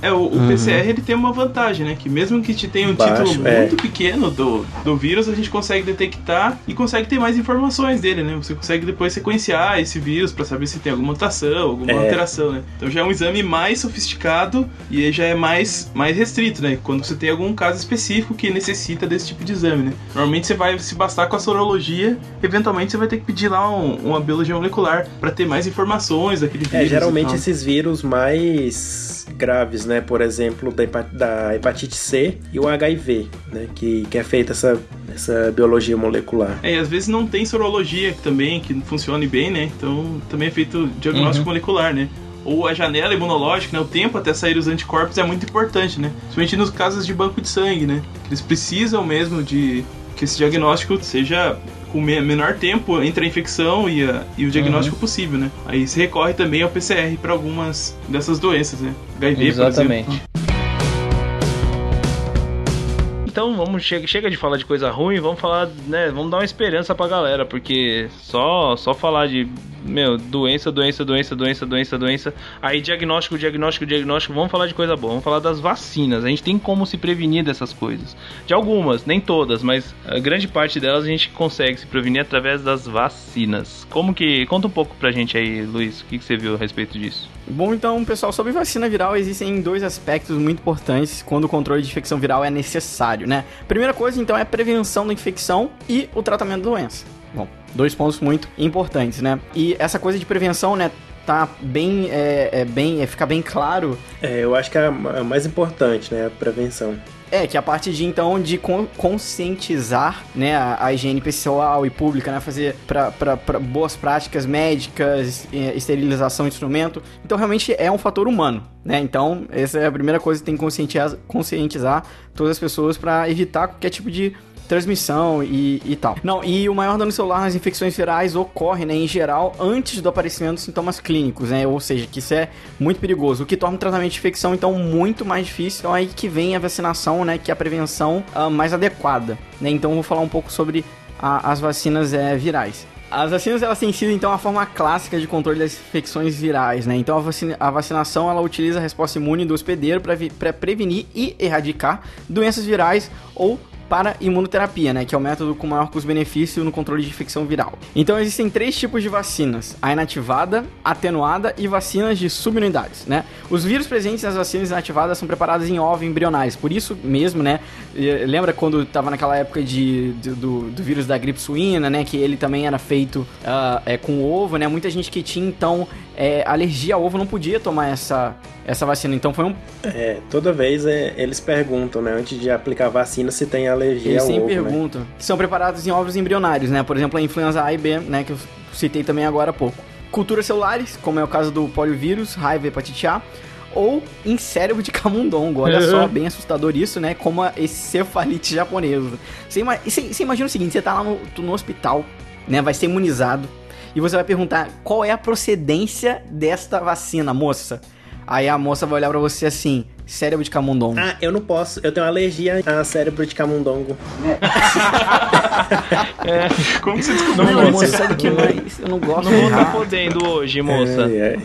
É, o, o PCR ele tem uma vantagem, né? Que mesmo que te tenha um Baixo, título é. muito pequeno do, do vírus, a gente consegue detectar e consegue ter mais informações dele, né? Você consegue depois sequenciar esse vírus pra saber se tem alguma mutação, alguma É. alteração, né? Então já é um exame mais sofisticado e já é mais, mais restrito, né? Quando você tem algum caso específico que necessita desse tipo de exame, né? Normalmente você vai se bastar com a sorologia, eventualmente você vai ter que pedir lá um- uma biologia molecular pra ter mais informações daquele vírus. É, e geralmente esses vírus mais graves, né? Por exemplo, da, da hepatite C e o HIV, né? Que, que é feita essa, essa biologia molecular. É, e às vezes não tem sorologia também, que funcione bem, né? Então também é feito diagnóstico molecular, né? Ou a janela imunológica, né? O tempo até sair os anticorpos é muito importante, né? Principalmente nos casos de banco de sangue, né? Eles precisam mesmo de que esse diagnóstico seja com me- menor tempo entre a infecção e, a- e o diagnóstico possível, né? Aí se recorre também ao PCR para algumas dessas doenças, né? HIV, Exatamente. por exemplo. Então vamos chega, chega de falar de coisa ruim, vamos falar, né, vamos dar uma esperança pra galera, porque só só falar de meu, doença, doença, doença, doença, doença, doença, aí diagnóstico, diagnóstico, diagnóstico, vamos falar de coisa boa, vamos falar das vacinas. A gente tem como se prevenir dessas coisas. De algumas, nem todas, mas a grande parte delas a gente consegue se prevenir através das vacinas. Como que conta um pouco pra gente aí, Luiz, o que, que você viu a respeito disso? Bom, então, pessoal, sobre vacina viral existem dois aspectos muito importantes quando o controle de infecção viral é necessário, né? Primeira coisa, então, é a prevenção da infecção e o tratamento da doença. Dois pontos muito importantes, né? E essa coisa de prevenção, né, tá bem, é, é bem, é, fica bem claro É, eu acho que é a a mais importante, né? A prevenção. é, que a parte de então de con- conscientizar, né, a, higiene pessoal e pública, né, fazer pra, pra, pra boas práticas médicas, esterilização de instrumento. Então realmente é um fator humano, né? Então essa é a primeira coisa que tem que conscientizar, conscientizar todas as pessoas pra evitar qualquer tipo de transmissão e, e tal. Não, e o maior dano celular nas infecções virais ocorre, né, em geral, antes do aparecimento dos sintomas clínicos, né? Ou seja, que isso é muito perigoso, o que torna o tratamento de infecção, então, muito mais difícil. Então, aí que vem a vacinação, né, que é a prevenção ah, mais adequada, né? Então, vou falar um pouco sobre a- as vacinas eh, virais. As vacinas elas têm sido então a forma clássica de controle das infecções virais, né? Então a, vacina- a vacinação ela utiliza a resposta imune do hospedeiro para prevenir e erradicar doenças virais ou para imunoterapia, né, que é o método com maior custo-benefício no controle de infecção viral. Então existem três tipos de vacinas: a inativada, atenuada e vacinas de subunidades, né? Os vírus presentes nas vacinas inativadas são preparados em ovos embrionais, por isso mesmo, né? eh, Lembra quando estava naquela época de, de- do, do vírus da gripe suína, né? Que ele também era feito ah, é, com ovo, né? Muita gente que tinha então é, alergia ao ovo não podia tomar essa essa vacina. Então foi um É, toda vez é, eles perguntam, né? Antes de aplicar a vacina, se tem alergia Eles ao sempre ovo, né? perguntam. Que são preparados em ovos embrionários, né? Por exemplo, a influenza A e B, né? Que eu citei também agora há pouco. Culturas celulares, como é o caso do poliovírus, raiva e hepatite A. Ou em cérebro de camundongo. Olha só, bem assustador isso, né? Como a encefalite japonesa. Você, ima- você- você imagina o seguinte, você tá lá no, no hospital, né? Vai ser imunizado. E você vai perguntar qual é a procedência desta vacina, moça. Aí a moça vai olhar para você assim, cérebro de camundongo. Ah, eu não posso. Eu tenho alergia a cérebro de camundongo. é, como você descobriu não, moça, sabe que mais? Eu não gosto. Não tá podendo hoje, moça. É,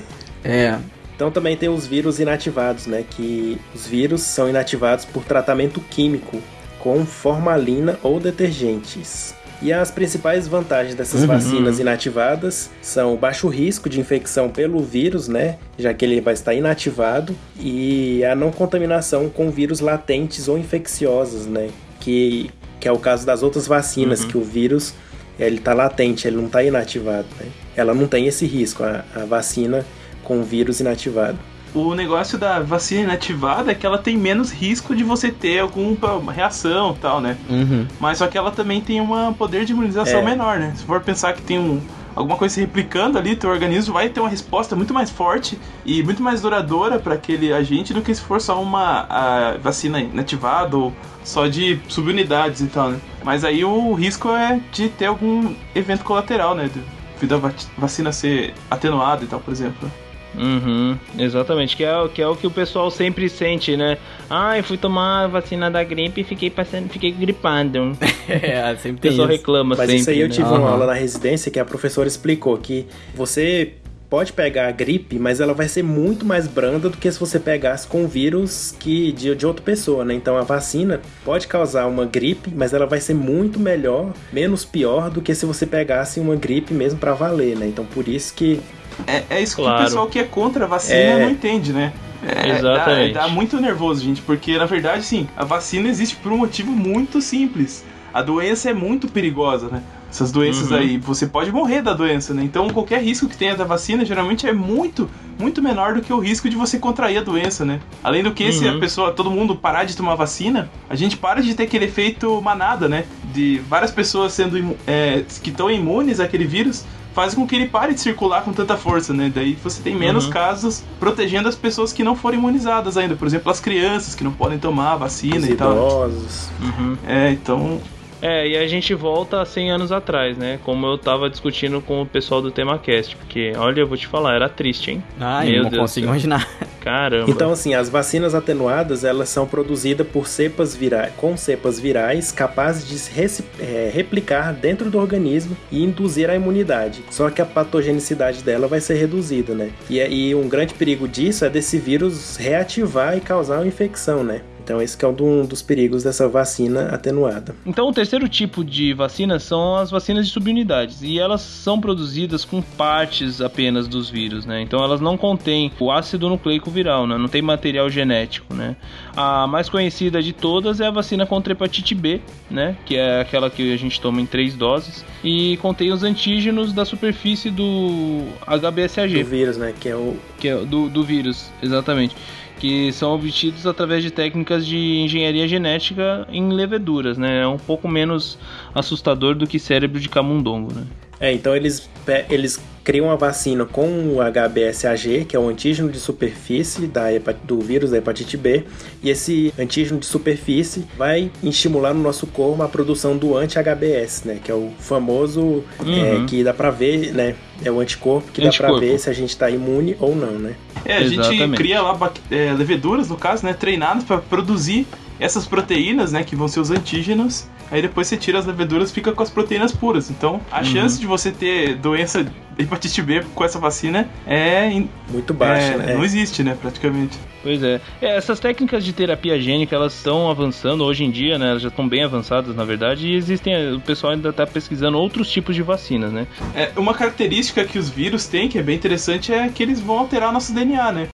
é. é. Então também tem os vírus inativados, né? Que os vírus são inativados por tratamento químico com formalina ou detergentes. E as principais vantagens dessas uhum. vacinas inativadas são o baixo risco de infecção pelo vírus, né? Já que ele vai estar inativado, e a não contaminação com vírus latentes ou infecciosos, né? Que, que é o caso das outras vacinas, uhum. que o vírus ele está latente, ele não está inativado. Né? Ela não tem esse risco, a, a vacina com vírus inativado. O negócio da vacina inativada é que ela tem menos risco de você ter alguma reação e tal, né? Uhum. Mas só que ela também tem um poder de imunização é. menor, né? Se for pensar que tem um, alguma coisa se replicando ali, teu organismo vai ter uma resposta muito mais forte e muito mais duradoura para aquele agente do que se for só uma vacina inativada ou só de subunidades e tal, né? Mas aí o risco é de ter algum evento colateral, né? Devido a vacina ser atenuada e tal, por exemplo. Uhum, exatamente, que é, que é o que o pessoal sempre sente, né? Ah, eu fui tomar a vacina da gripe e fiquei passando, fiquei gripado. é, sempre tem. O pessoal isso. reclama Mas sempre. isso aí eu né? tive uhum. uma aula na residência que a professora explicou que você pode pegar a gripe, mas ela vai ser muito mais branda do que se você pegasse com vírus que de, de outra pessoa, né? Então a vacina pode causar uma gripe, mas ela vai ser muito melhor, menos pior do que se você pegasse uma gripe mesmo para valer, né? Então por isso que é, é isso claro. que o pessoal que é contra a vacina é... não entende, né? É, Exatamente. Dá, dá, muito nervoso, gente, porque na verdade, sim, a vacina existe por um motivo muito simples. A doença é muito perigosa, né? Essas doenças uhum. aí, você pode morrer da doença, né? Então qualquer risco que tenha da vacina geralmente é muito, muito menor do que o risco de você contrair a doença, né? Além do que, uhum. se a uhum. pessoa, todo mundo parar de tomar vacina, a gente para de ter aquele efeito manada, né? De várias pessoas sendo é, que estão imunes àquele vírus faz com que ele pare de circular com tanta força, né? Daí você tem menos uhum. casos protegendo as pessoas que não foram imunizadas ainda. Por exemplo, as crianças que não podem tomar a vacina Os e tal. Idosos. Uhum. É, então é, e a gente volta a 100 anos atrás, né? Como eu tava discutindo com o pessoal do TemaCast. Porque, olha, eu vou te falar, era triste, hein? Ah, Meu eu não Deus consigo imaginar. Caramba. Então, assim, as vacinas atenuadas, elas são produzidas por cepas virais, com cepas virais capazes de se é, replicar dentro do organismo e induzir a imunidade. Só que a patogenicidade dela vai ser reduzida, né? E, e um grande perigo disso é desse vírus reativar e causar uma infecção, né? Então, esse é um dos perigos dessa vacina atenuada. Então, o terceiro tipo de vacina são as vacinas de subunidades. E elas são produzidas com partes apenas dos vírus, né? Então, elas não contêm o ácido nucleico viral, né? Não tem material genético, né? A mais conhecida de todas é a vacina contra hepatite B, né? Que é aquela que a gente toma em três doses. E contém os antígenos da superfície do HBsAg. Do vírus, né? Que é o... Que é do, do vírus, exatamente que são obtidos através de técnicas de engenharia genética em leveduras, né? É um pouco menos assustador do que cérebro de camundongo, né? É, então eles, eles criam a vacina com o HBsAg, que é o antígeno de superfície da, do vírus da hepatite B, e esse antígeno de superfície vai estimular no nosso corpo a produção do anti-HBs, né, que é o famoso uhum. é, que dá pra ver, né, é o anticorpo que anticorpo. dá pra ver se a gente tá imune ou não, né. É, a gente Exatamente. cria lá é, leveduras, no caso, né, treinadas para produzir essas proteínas, né, que vão ser os antígenos, aí depois você tira as leveduras e fica com as proteínas puras. Então, a uhum. chance de você ter doença hepatite B com essa vacina é muito baixa, é, né? Não existe, né, praticamente. Pois é. é. Essas técnicas de terapia gênica, elas estão avançando hoje em dia, né? Elas já estão bem avançadas, na verdade, e existem, o pessoal ainda está pesquisando outros tipos de vacinas, né? É, uma característica que os vírus têm, que é bem interessante, é que eles vão alterar nosso DNA, né?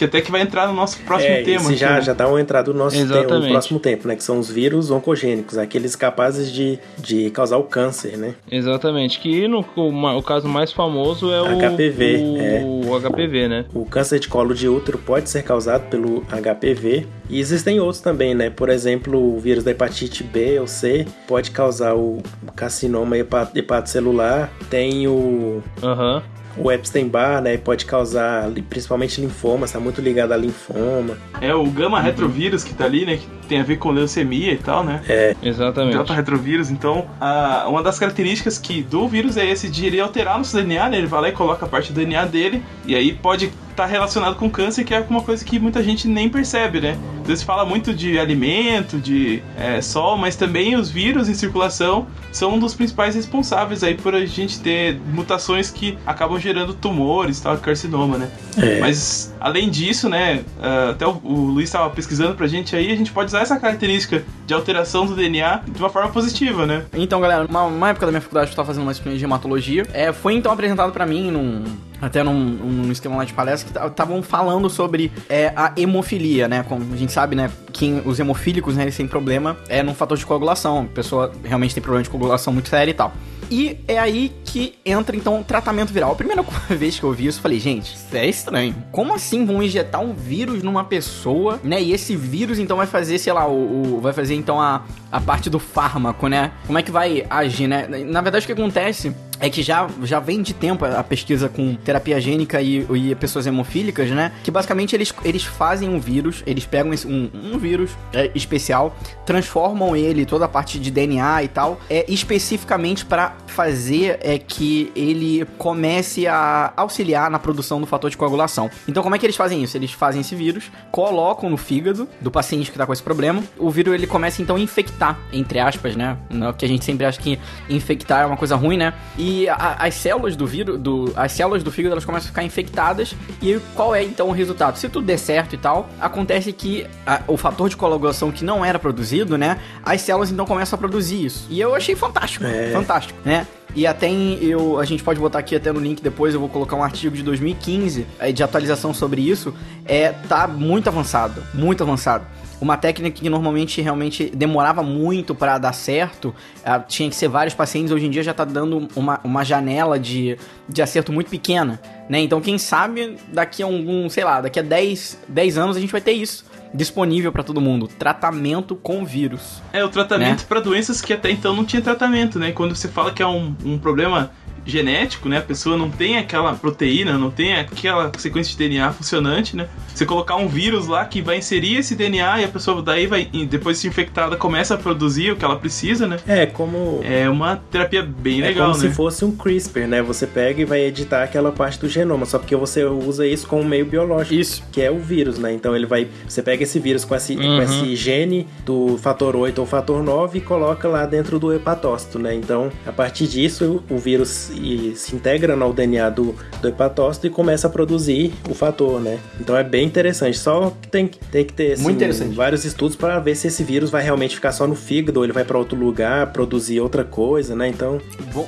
Que até que vai entrar no nosso próximo é, tema. já, né? já dá uma entrada no nosso tema, no próximo tempo, né? Que são os vírus oncogênicos, aqueles capazes de, de causar o câncer, né? Exatamente. Que no, o, o caso mais famoso é o HPV. O, é. o HPV, né? O câncer de colo de útero pode ser causado pelo HPV. E existem outros também, né? Por exemplo, o vírus da hepatite B ou C pode causar o carcinoma hepatocelular. Tem o. Aham. Uhum o Epstein-Barr, né, pode causar principalmente linfoma, está muito ligado a linfoma. É o gama uhum. retrovírus que tá ali, né, que tem a ver com leucemia e tal, né? É. Exatamente. Delta retrovírus, então, a, uma das características que do vírus é esse de ele alterar nosso DNA, né? Ele vai lá e coloca a parte do DNA dele e aí pode está relacionado com câncer, que é uma coisa que muita gente nem percebe, né? Às vezes fala muito de alimento, de é, sol, mas também os vírus em circulação são um dos principais responsáveis aí por a gente ter mutações que acabam gerando tumores, tal, carcinoma, né? É. Mas além disso, né, uh, até o, o Luiz estava pesquisando pra gente aí, a gente pode usar essa característica de alteração do DNA de uma forma positiva, né? Então, galera, uma, uma época da minha faculdade eu estava fazendo uma disciplina de hematologia, é, foi então apresentado para mim num até num, num esquema lá de palestra estavam falando sobre é, a hemofilia, né? Como a gente sabe, né? Que os hemofílicos, né, eles têm problema é num fator de coagulação. A pessoa realmente tem problema de coagulação muito sério e tal. E é aí que entra então o tratamento viral. A primeira vez que eu vi isso, eu falei, gente, isso é estranho. Como assim vão injetar um vírus numa pessoa, né? E esse vírus então vai fazer, sei lá, o, o vai fazer então a, a parte do fármaco, né? Como é que vai agir, né? Na verdade, o que acontece é que já, já vem de tempo a pesquisa com terapia gênica e, e pessoas hemofílicas, né? Que basicamente eles, eles fazem um vírus, eles pegam um, um vírus é, especial, transformam ele, toda a parte de DNA e tal, é especificamente para fazer é que ele comece a auxiliar na produção do fator de coagulação. Então, como é que eles fazem isso? Eles fazem esse vírus, colocam no fígado do paciente que tá com esse problema, o vírus ele começa então a infectar, entre aspas, né? Que a gente sempre acha que infectar é uma coisa ruim, né? E e a, as células do vírus, do, as células do fígado, elas começam a ficar infectadas. E qual é então o resultado? Se tudo der certo e tal, acontece que a, o fator de coagulação que não era produzido, né? As células então começam a produzir isso. E eu achei fantástico, é. fantástico, né? E até em, eu, a gente pode botar aqui até no link depois, eu vou colocar um artigo de 2015 é, de atualização sobre isso. É, tá muito avançado, muito avançado uma técnica que normalmente realmente demorava muito para dar certo, uh, tinha que ser vários pacientes, hoje em dia já tá dando uma, uma janela de, de acerto muito pequena, né? Então, quem sabe daqui a algum, sei lá, daqui a 10, 10 anos a gente vai ter isso disponível para todo mundo, tratamento com vírus. É, o tratamento né? para doenças que até então não tinha tratamento, né? Quando você fala que é um, um problema genético, né? A pessoa não tem aquela proteína, não tem aquela sequência de DNA funcionante, né? Você colocar um vírus lá que vai inserir esse DNA e a pessoa daí vai, depois de infectada, começa a produzir o que ela precisa, né? É, como. É uma terapia bem é legal, como né? se fosse um CRISPR, né? Você pega e vai editar aquela parte do genoma, só porque você usa isso como meio biológico. Isso. Que é o vírus, né? Então ele vai. Você pega esse vírus com esse, uhum. com esse gene do fator 8 ou fator 9 e coloca lá dentro do hepatócito, né? Então, a partir disso, o vírus se integra no DNA do, do hepatócito e começa a produzir o fator, né? Então é bem interessante. Só que tem, tem que ter assim, vários estudos para ver se esse vírus vai realmente ficar só no fígado ou ele vai para outro lugar produzir outra coisa, né? Então.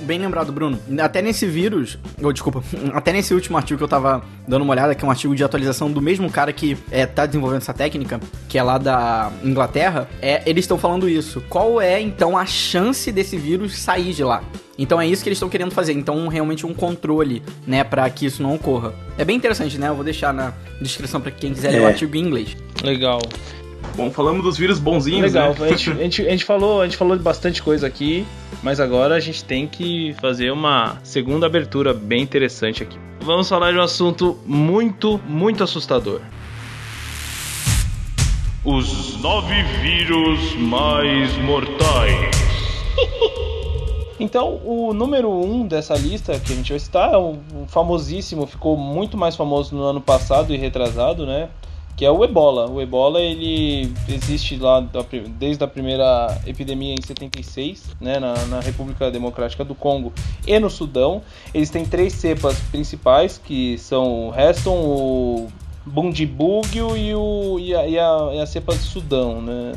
Bem lembrado, Bruno. Até nesse vírus, oh, desculpa, até nesse último artigo que eu tava dando uma olhada, que é um artigo de atualização do mesmo cara que é, tá desenvolvendo essa técnica, que é lá da Inglaterra, é, eles estão falando isso. Qual é então a chance desse vírus sair de lá? Então é isso que eles estão querendo fazer. Então, realmente um controle, né, para que isso não ocorra. É bem interessante, né? Eu vou deixar na descrição para quem quiser é. ler o artigo em inglês. Legal. Bom, falamos dos vírus bonzinhos, Legal, né? a, gente, a, gente, a gente falou, a gente falou de bastante coisa aqui, mas agora a gente tem que fazer uma segunda abertura bem interessante aqui. Vamos falar de um assunto muito, muito assustador. Os nove vírus mais mortais. Então, o número um dessa lista que a gente vai citar é o famosíssimo, ficou muito mais famoso no ano passado e retrasado, né? Que é o Ebola. O Ebola ele existe lá desde a primeira epidemia em 76, né, na, na República Democrática do Congo e no Sudão. Eles têm três cepas principais, que são o Reston, o Bundibugyo e, o, e, a, e, a, e a cepa do Sudão, né?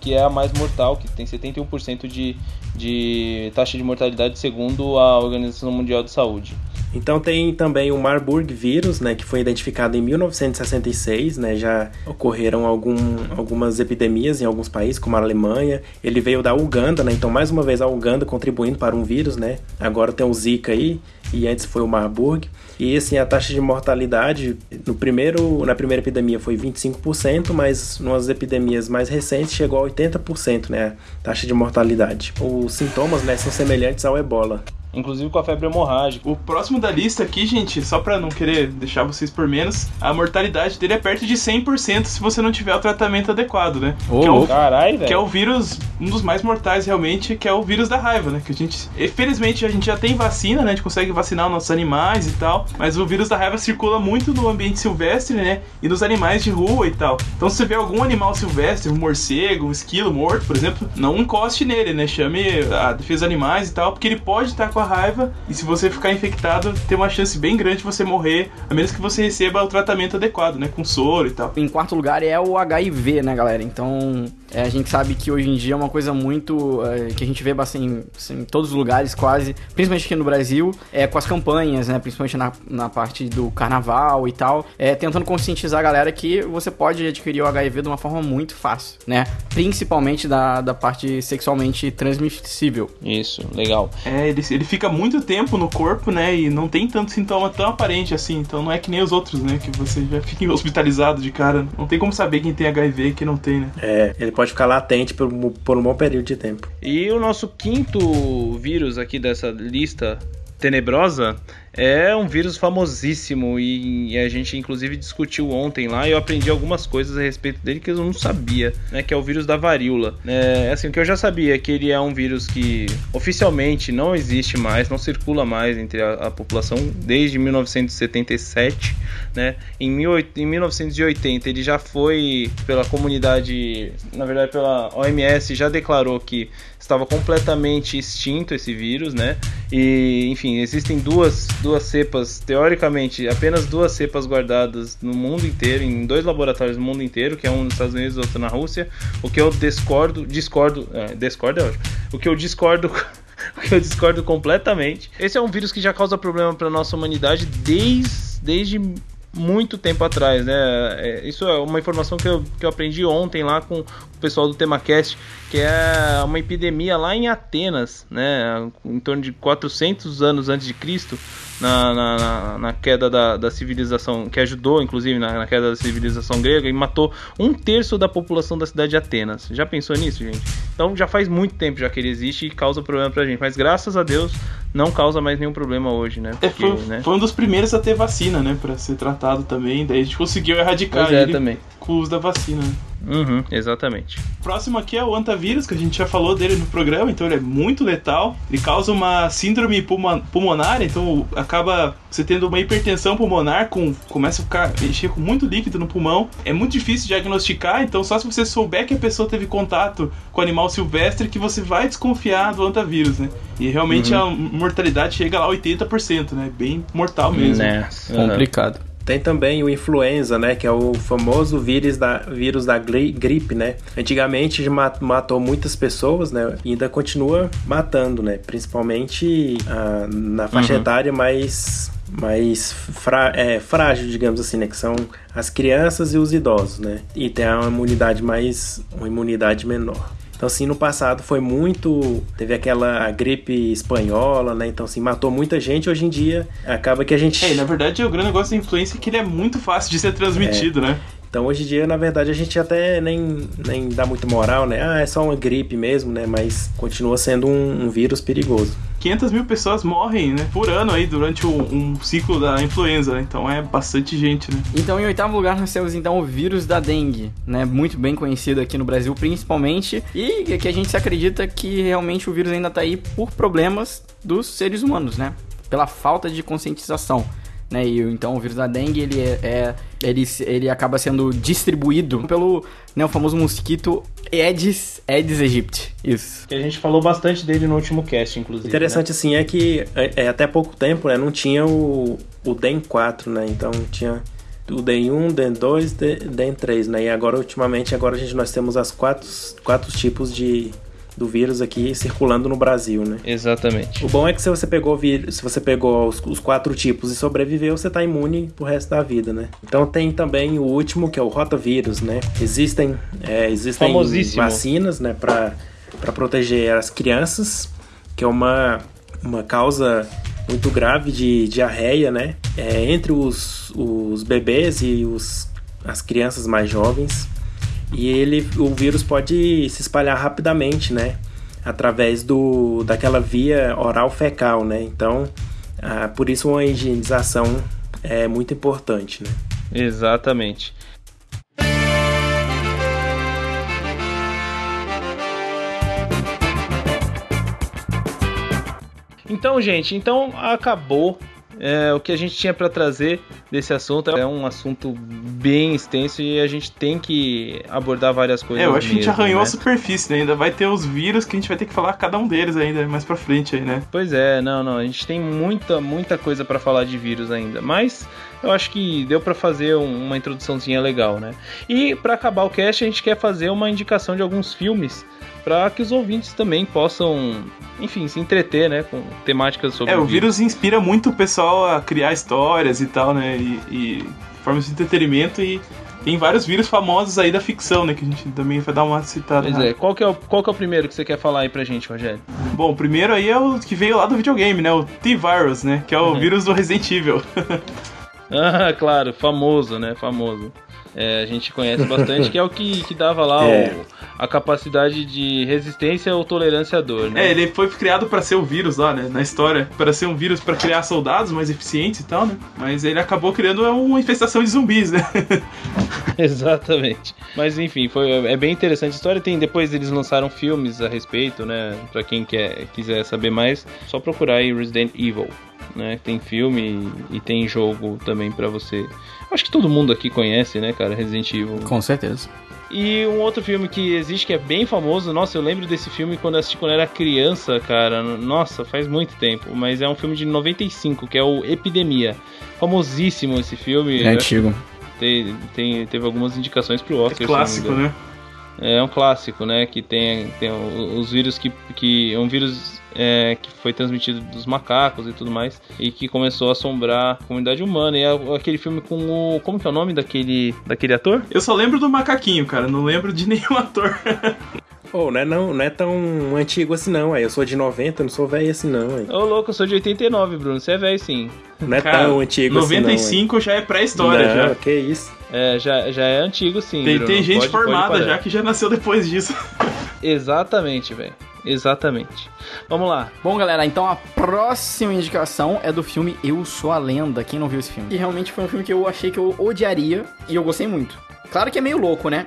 que é a mais mortal, que tem 71% de, de taxa de mortalidade segundo a Organização Mundial de Saúde. Então tem também o Marburg vírus, né, que foi identificado em 1966, né, já ocorreram algum, algumas epidemias em alguns países, como a Alemanha. Ele veio da Uganda, né, então mais uma vez a Uganda contribuindo para um vírus, né. Agora tem o Zika aí e antes foi o Marburg. E assim, a taxa de mortalidade no primeiro, na primeira epidemia foi 25%, mas nas epidemias mais recentes chegou a 80%, né, a taxa de mortalidade. Os sintomas, né, são semelhantes ao Ebola. Inclusive com a febre hemorrágica. O próximo da lista aqui, gente, só pra não querer deixar vocês por menos, a mortalidade dele é perto de 100% se você não tiver o tratamento adequado, né? Ô, que, é o, Caralho, que é o vírus, um dos mais mortais realmente, que é o vírus da raiva, né? Que a gente, felizmente, a gente já tem vacina, né? A gente consegue vacinar os nossos animais e tal, mas o vírus da raiva circula muito no ambiente silvestre, né? E nos animais de rua e tal. Então, se você vê algum animal silvestre, um morcego, um esquilo morto, por exemplo, não encoste nele, né? Chame a defesa dos animais e tal, porque ele pode estar com a raiva e se você ficar infectado, tem uma chance bem grande de você morrer, a menos que você receba o tratamento adequado, né? Com soro e tal. Em quarto lugar é o HIV, né, galera? Então, é, a gente sabe que hoje em dia é uma coisa muito. é, que a gente vê bastante assim, em todos os lugares, quase, principalmente aqui no Brasil, é, com as campanhas, né? Principalmente na, na parte do carnaval e tal, é, tentando conscientizar a galera que você pode adquirir o HIV de uma forma muito fácil, né? Principalmente da, da parte sexualmente transmissível. Isso, legal. É, ele, ele fica muito tempo no corpo, né? E não tem tanto sintoma tão aparente assim. Então não é que nem os outros, né? Que você já fica hospitalizado de cara. Não tem como saber quem tem HIV e quem não tem, né? É, ele pode ficar latente por, por um bom período de tempo. E o nosso quinto vírus aqui dessa lista tenebrosa é um vírus famosíssimo e, a gente inclusive discutiu ontem lá e eu aprendi algumas coisas a respeito dele que eu não sabia, né, que é o vírus da varíola. É, assim, o que eu já sabia é que ele é um vírus que oficialmente não existe mais, não circula mais entre a, a população desde 1977, né? Em, em 1980 ele já foi pela comunidade, na verdade pela OMS já declarou que estava completamente extinto esse vírus, né? E, enfim, existem duas, duas cepas, teoricamente, apenas duas cepas guardadas no mundo inteiro, em dois laboratórios no mundo inteiro, que é um nos Estados Unidos e outro na Rússia. O que eu discordo, discordo, é, discordo é ótimo. O que eu discordo o que eu discordo completamente. Esse é um vírus que já causa problema para nossa humanidade desde, desde muito tempo atrás, né? É, isso é uma informação que eu, que eu aprendi ontem lá com pessoal do TemaCast, que é uma epidemia lá em Atenas, né? Em torno de 400 anos antes de Cristo, na, na, na, queda da, da civilização, que ajudou inclusive na, na queda da civilização grega e matou um terço da população da cidade de Atenas. Já pensou nisso, gente? Então já faz muito tempo já que ele existe e causa problema pra gente, mas graças a Deus não causa mais nenhum problema hoje, né? É, Porque, foi, né? foi um dos primeiros a ter vacina, né? Pra ser tratado também. Daí a gente conseguiu erradicar Pois é, ele também. O uso da vacina. né? Uhum, exatamente. Próximo aqui é o antavírus, que a gente já falou dele no programa, então ele é muito letal. Ele causa uma síndrome pulmonar, então acaba você tendo uma hipertensão pulmonar, com, começa a ficar encher com muito líquido no pulmão. É muito difícil diagnosticar, então só se você souber que a pessoa teve contato com animal silvestre que você vai desconfiar do antavírus, né? E realmente a mortalidade chega lá a 80%, né? Bem mortal mesmo. Né? Complicado. Tem também o influenza, né? Que é o famoso vírus da, vírus da gri- gripe, né? Antigamente matou muitas pessoas, né? E ainda continua matando, né? Principalmente ah, na faixa Uhum. etária mais, mais é, frágil, digamos assim, né? Que são as crianças e os idosos, né? E tem uma imunidade mais... uma imunidade menor. Então, assim, no passado foi muito. Teve aquela gripe espanhola, né? Então, assim, matou muita gente. Hoje em dia, acaba que a gente. É, na verdade o grande negócio da influência é que ele é muito fácil de ser transmitido, né? Então hoje em dia, na verdade, a gente até nem, nem dá muito moral, né? Ah, é só uma gripe mesmo, né? Mas continua sendo um, um vírus perigoso. 500 mil pessoas morrem, né? Por ano aí durante um, ciclo da influenza, né? Então é bastante gente, né? Então, em oitavo lugar, nós temos então o vírus da dengue, né? Muito bem conhecido aqui no Brasil, principalmente, e que a gente se acredita que realmente o vírus ainda tá aí por problemas dos seres humanos, né? Pela falta de conscientização. Né, e então o vírus da dengue ele é, é- ele, se- ele acaba sendo distribuído pelo né, o famoso mosquito Aedes Aedes aegypti. Isso. Que a gente falou bastante dele no último cast, inclusive. Interessante, assim, é que é, é, até pouco tempo, né? Não tinha o, o DEN 4, né? Então tinha o DEN 1, DEN 2, DEN DEN 3, né? E agora, ultimamente, agora a gente, nós temos as quatro, quatro tipos de, do vírus aqui circulando no Brasil, né? Exatamente. O bom é que se você pegou vírus, se você pegou os, os quatro tipos e sobreviveu, você tá imune pro resto da vida, né? Então tem também o último que é o rotavírus, né? Existem, é, existem vacinas, né, para para proteger as crianças, que é uma uma causa muito grave de diarreia, né? É, entre os, os bebês e os, as crianças mais jovens. E ele, o vírus pode se espalhar rapidamente, né? através do, daquela via oral fecal, né? Então, ah, por isso uma higienização é muito importante, né? Exatamente. Então, gente, então acabou é, o que a gente tinha para trazer desse assunto. É um assunto bem extenso e a gente tem que abordar várias coisas. É, eu acho que a gente arranhou né? a superfície, né? Ainda vai ter os vírus que a gente vai ter que falar cada um deles ainda mais pra frente aí, né? Pois é, não, não, a gente tem muita, muita coisa para falar de vírus ainda, mas eu acho que deu para fazer um, uma introduçãozinha legal, né? E para acabar o cast, a gente quer fazer uma indicação de alguns filmes para que os ouvintes também possam, enfim, se entreter, né, com temáticas sobre É, o vírus inspira muito o pessoal a criar histórias e tal, né? E, e formas de entretenimento e tem vários vírus famosos aí da ficção, né? Que a gente também vai dar uma citada. Pois é, qual que é, o, qual que é o primeiro que você quer falar aí pra gente, Rogério? Bom, o primeiro aí é o que veio lá do videogame, né? O T-Virus, né? Que é o vírus do Resident Evil. Ah, claro, famoso, né? Famoso. É, a gente conhece bastante, que é o que, que dava lá É. o- a capacidade de resistência ou tolerância à dor, né? É, ele foi criado pra ser o vírus lá, né? Na história, Pra ser um vírus pra criar soldados mais eficientes e tal, né? Mas ele acabou criando uma infestação de zumbis, né? Exatamente. Mas enfim, foi, é bem interessante a história. Tem, depois eles lançaram filmes a respeito, né? Pra quem quer, quiser saber mais, só procurar aí Resident Evil. Né? Tem filme e, e tem jogo também pra você. Acho que todo mundo aqui conhece, né, cara? Resident Evil. Com certeza. E um outro filme que existe que é bem famoso, nossa, eu lembro desse filme quando eu assisti quando era criança, cara. Nossa, faz muito tempo, mas é um filme de 95, que é o Epidemia. Famosíssimo esse filme. É né? antigo. Tem, tem- teve algumas indicações pro Oscar. me Clássico, né? É um clássico, né? Que tem, tem o- os vírus que. que um vírus é, que foi transmitido dos macacos e tudo mais. E que começou a assombrar a comunidade humana. E é aquele filme com o. Como que é o nome daquele, daquele ator? Eu só lembro do macaquinho, cara. Não lembro de nenhum ator. Pô, não é, não, não é tão antigo assim não, aí eu sou de 90, não sou velho assim não, aí. Ô, louco, eu sou de 89, Bruno. Você é velho sim. Não é Cara, tão antigo assim não. 95 já é pré-história, já. que isso. É, já, já é antigo sim. Tem, Bruno. tem gente Pode- pode formada parar. já que já nasceu depois disso. Exatamente, velho. Exatamente. Vamos lá. Bom, galera, então a próxima indicação é do filme Eu Sou a Lenda. Quem não viu esse filme? E realmente foi um filme que eu achei que eu odiaria e eu gostei muito. Claro que é meio louco, né?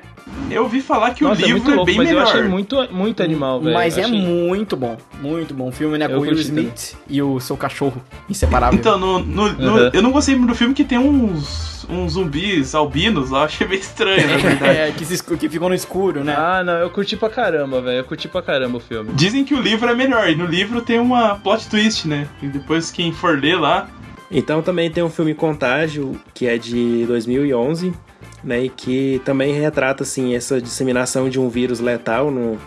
Eu ouvi falar que Nossa, o é livro é, louco, bem mas melhor. eu achei muito, muito animal, velho. Mas é Achei- muito bom. Muito bom. O filme, né? Eu Com o Will curti também. Smith e o seu cachorro inseparável. Então, no, no- no- Uhum. eu não gostei muito do filme que tem uns, uns zumbis albinos lá. Achei meio estranho, na verdade. é, que, se que ficou no escuro, né? Ah, não, eu curti pra caramba, velho. Eu curti pra caramba o filme. Dizem que o livro é melhor. E no livro tem uma plot twist, né? E depois quem for ler lá... Então também tem um filme Contágio, que é de 2011, né, e que também retrata, assim, essa disseminação de um vírus letal no,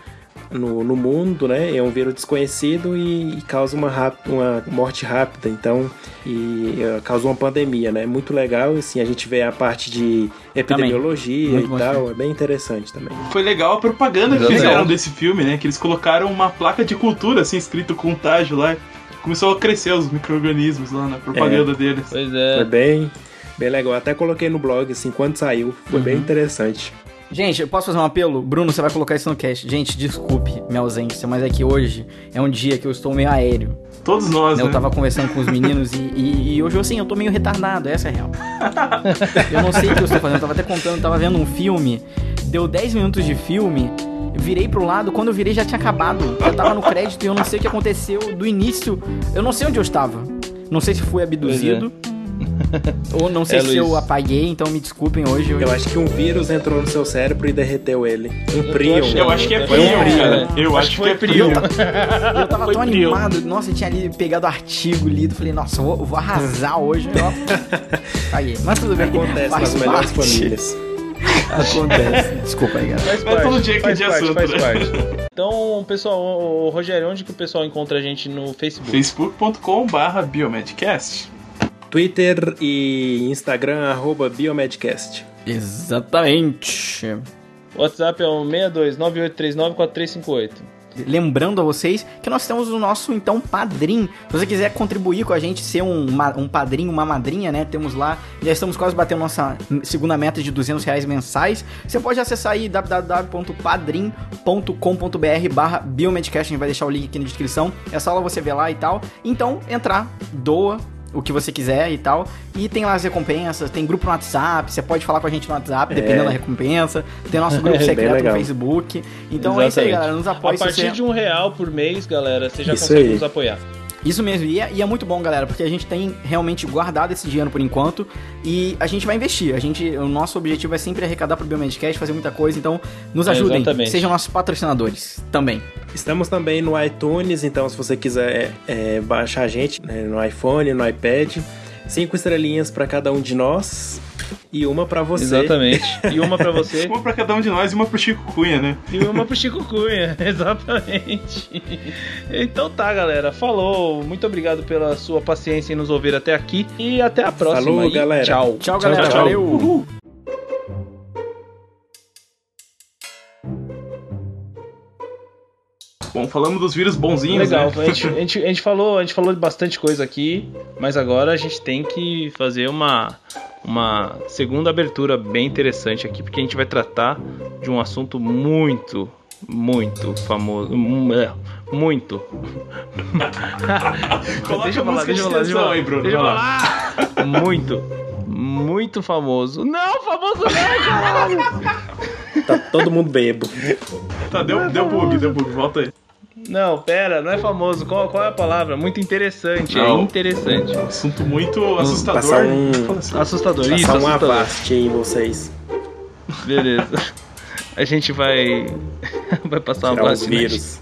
no, no mundo, né, é um vírus desconhecido e, e causa uma, uma morte rápida, então, e eh, causa uma pandemia, né, muito legal, assim, a gente vê a parte de epidemiologia e tal, filme. é bem interessante também. Foi legal a propaganda que fizeram desse filme, né? Que eles colocaram uma placa de cultura, assim, escrito contágio lá. Começou a crescer os micro-organismos lá na propaganda deles. Pois Foi é. bem, bem legal, até coloquei no blog, assim, quando saiu, foi bem interessante. Gente, eu posso fazer um apelo? Bruno, você vai colocar isso no cast. Gente, desculpe minha ausência, mas é que hoje é um dia que eu estou meio aéreo. Todos nós, né? né? Eu tava conversando com os meninos e, e, e hoje, assim, eu tô meio retardado, essa é a real. eu não sei o que eu estou fazendo, eu tava até contando, eu tava vendo um filme, deu 10 minutos de filme, virei pro lado, quando eu virei já tinha acabado. Eu tava no crédito e eu não sei o que aconteceu do início, eu não sei onde eu estava. Não sei se fui abduzido, ou não sei É, se Luiz. eu apaguei, então me desculpem hoje. Eu acho que um vírus entrou no seu cérebro e derreteu ele. Um prion. achando. Eu acho que é Foi Prion, um cara. Eu acho, Acho que, que é foi Prion. Eu tava Foi tão animado, nossa, eu tinha ali pegado artigo, lido, falei, nossa, eu vou, eu vou arrasar hoje, ó. Caguei. Mas tudo bem, Acontece faz nas melhores famílias. Acontece. Desculpa aí, galera. Faz Mas todo dia que é parte, assunto, faz né? parte. Então, pessoal, Rogério, onde que o pessoal encontra a gente no Facebook? facebook.com barra biomedcast. Twitter e Instagram, arroba Biomedcast. Exatamente. O WhatsApp é o 6298394358. lembrando a vocês que nós temos o nosso, então, padrim. Se você quiser contribuir com a gente, ser um, um padrinho, uma madrinha, né? Temos lá, já estamos quase batendo nossa segunda meta de 200 reais mensais. Você pode acessar aí www.padrim.com.br barra Biomedcast, a gente vai deixar o link aqui na descrição. É só lá você ver lá e tal. Então, entrar, doa, o que você quiser e tal. E tem lá as recompensas, tem grupo no WhatsApp, você pode falar com a gente no WhatsApp, é. dependendo da recompensa. Tem nosso grupo secreto no Facebook. Então Exatamente. é isso aí, galera. Nos apoie. A partir você... de um real por mês, galera, você já isso consegue aí. nos apoiar. Isso mesmo, e é, e é, muito bom, galera, porque a gente tem realmente guardado esse dinheiro por enquanto e a gente vai investir. A gente, o nosso objetivo é sempre arrecadar pro Biomedcast, fazer muita coisa, então nos ajudem, é, sejam nossos patrocinadores também. Estamos também no iTunes, então se você quiser é, baixar a gente né, no iPhone, no iPad, cinco estrelinhas para cada um de nós e uma para você. Exatamente. E uma para você. uma para cada um de nós e uma pro Chico Cunha, né? E uma pro Chico Cunha, exatamente. Então tá, galera. Falou. Muito obrigado pela sua paciência em nos ouvir até aqui e até a próxima. Falou, galera. Tchau. Tchau, galera. Tchau, tchau. Valeu. Uhul. Bom, falamos dos vírus bonzinhos, Legal, né? a, gente, a, gente, a, gente, falou, a gente falou de bastante coisa aqui, mas agora a gente tem que fazer uma, uma segunda abertura bem interessante aqui, porque a gente vai tratar de um assunto muito, muito famoso. É, muito. deixa eu falar, deixa eu falar, deixa eu falar. Aí, Bruno, deixa eu falar. Muito, muito famoso. Não, famoso não, caralho! Tá todo mundo bebo. Tá, deu, deu bug, deu bug, volta aí. Não, pera, não é famoso. Qual, qual é a palavra? Muito interessante. É não. É interessante. Um assunto muito assustador. Passar um... Assustador, Passar isso. Passar um avaste em vocês. Beleza. A gente vai. vai passar um avaste. vírus.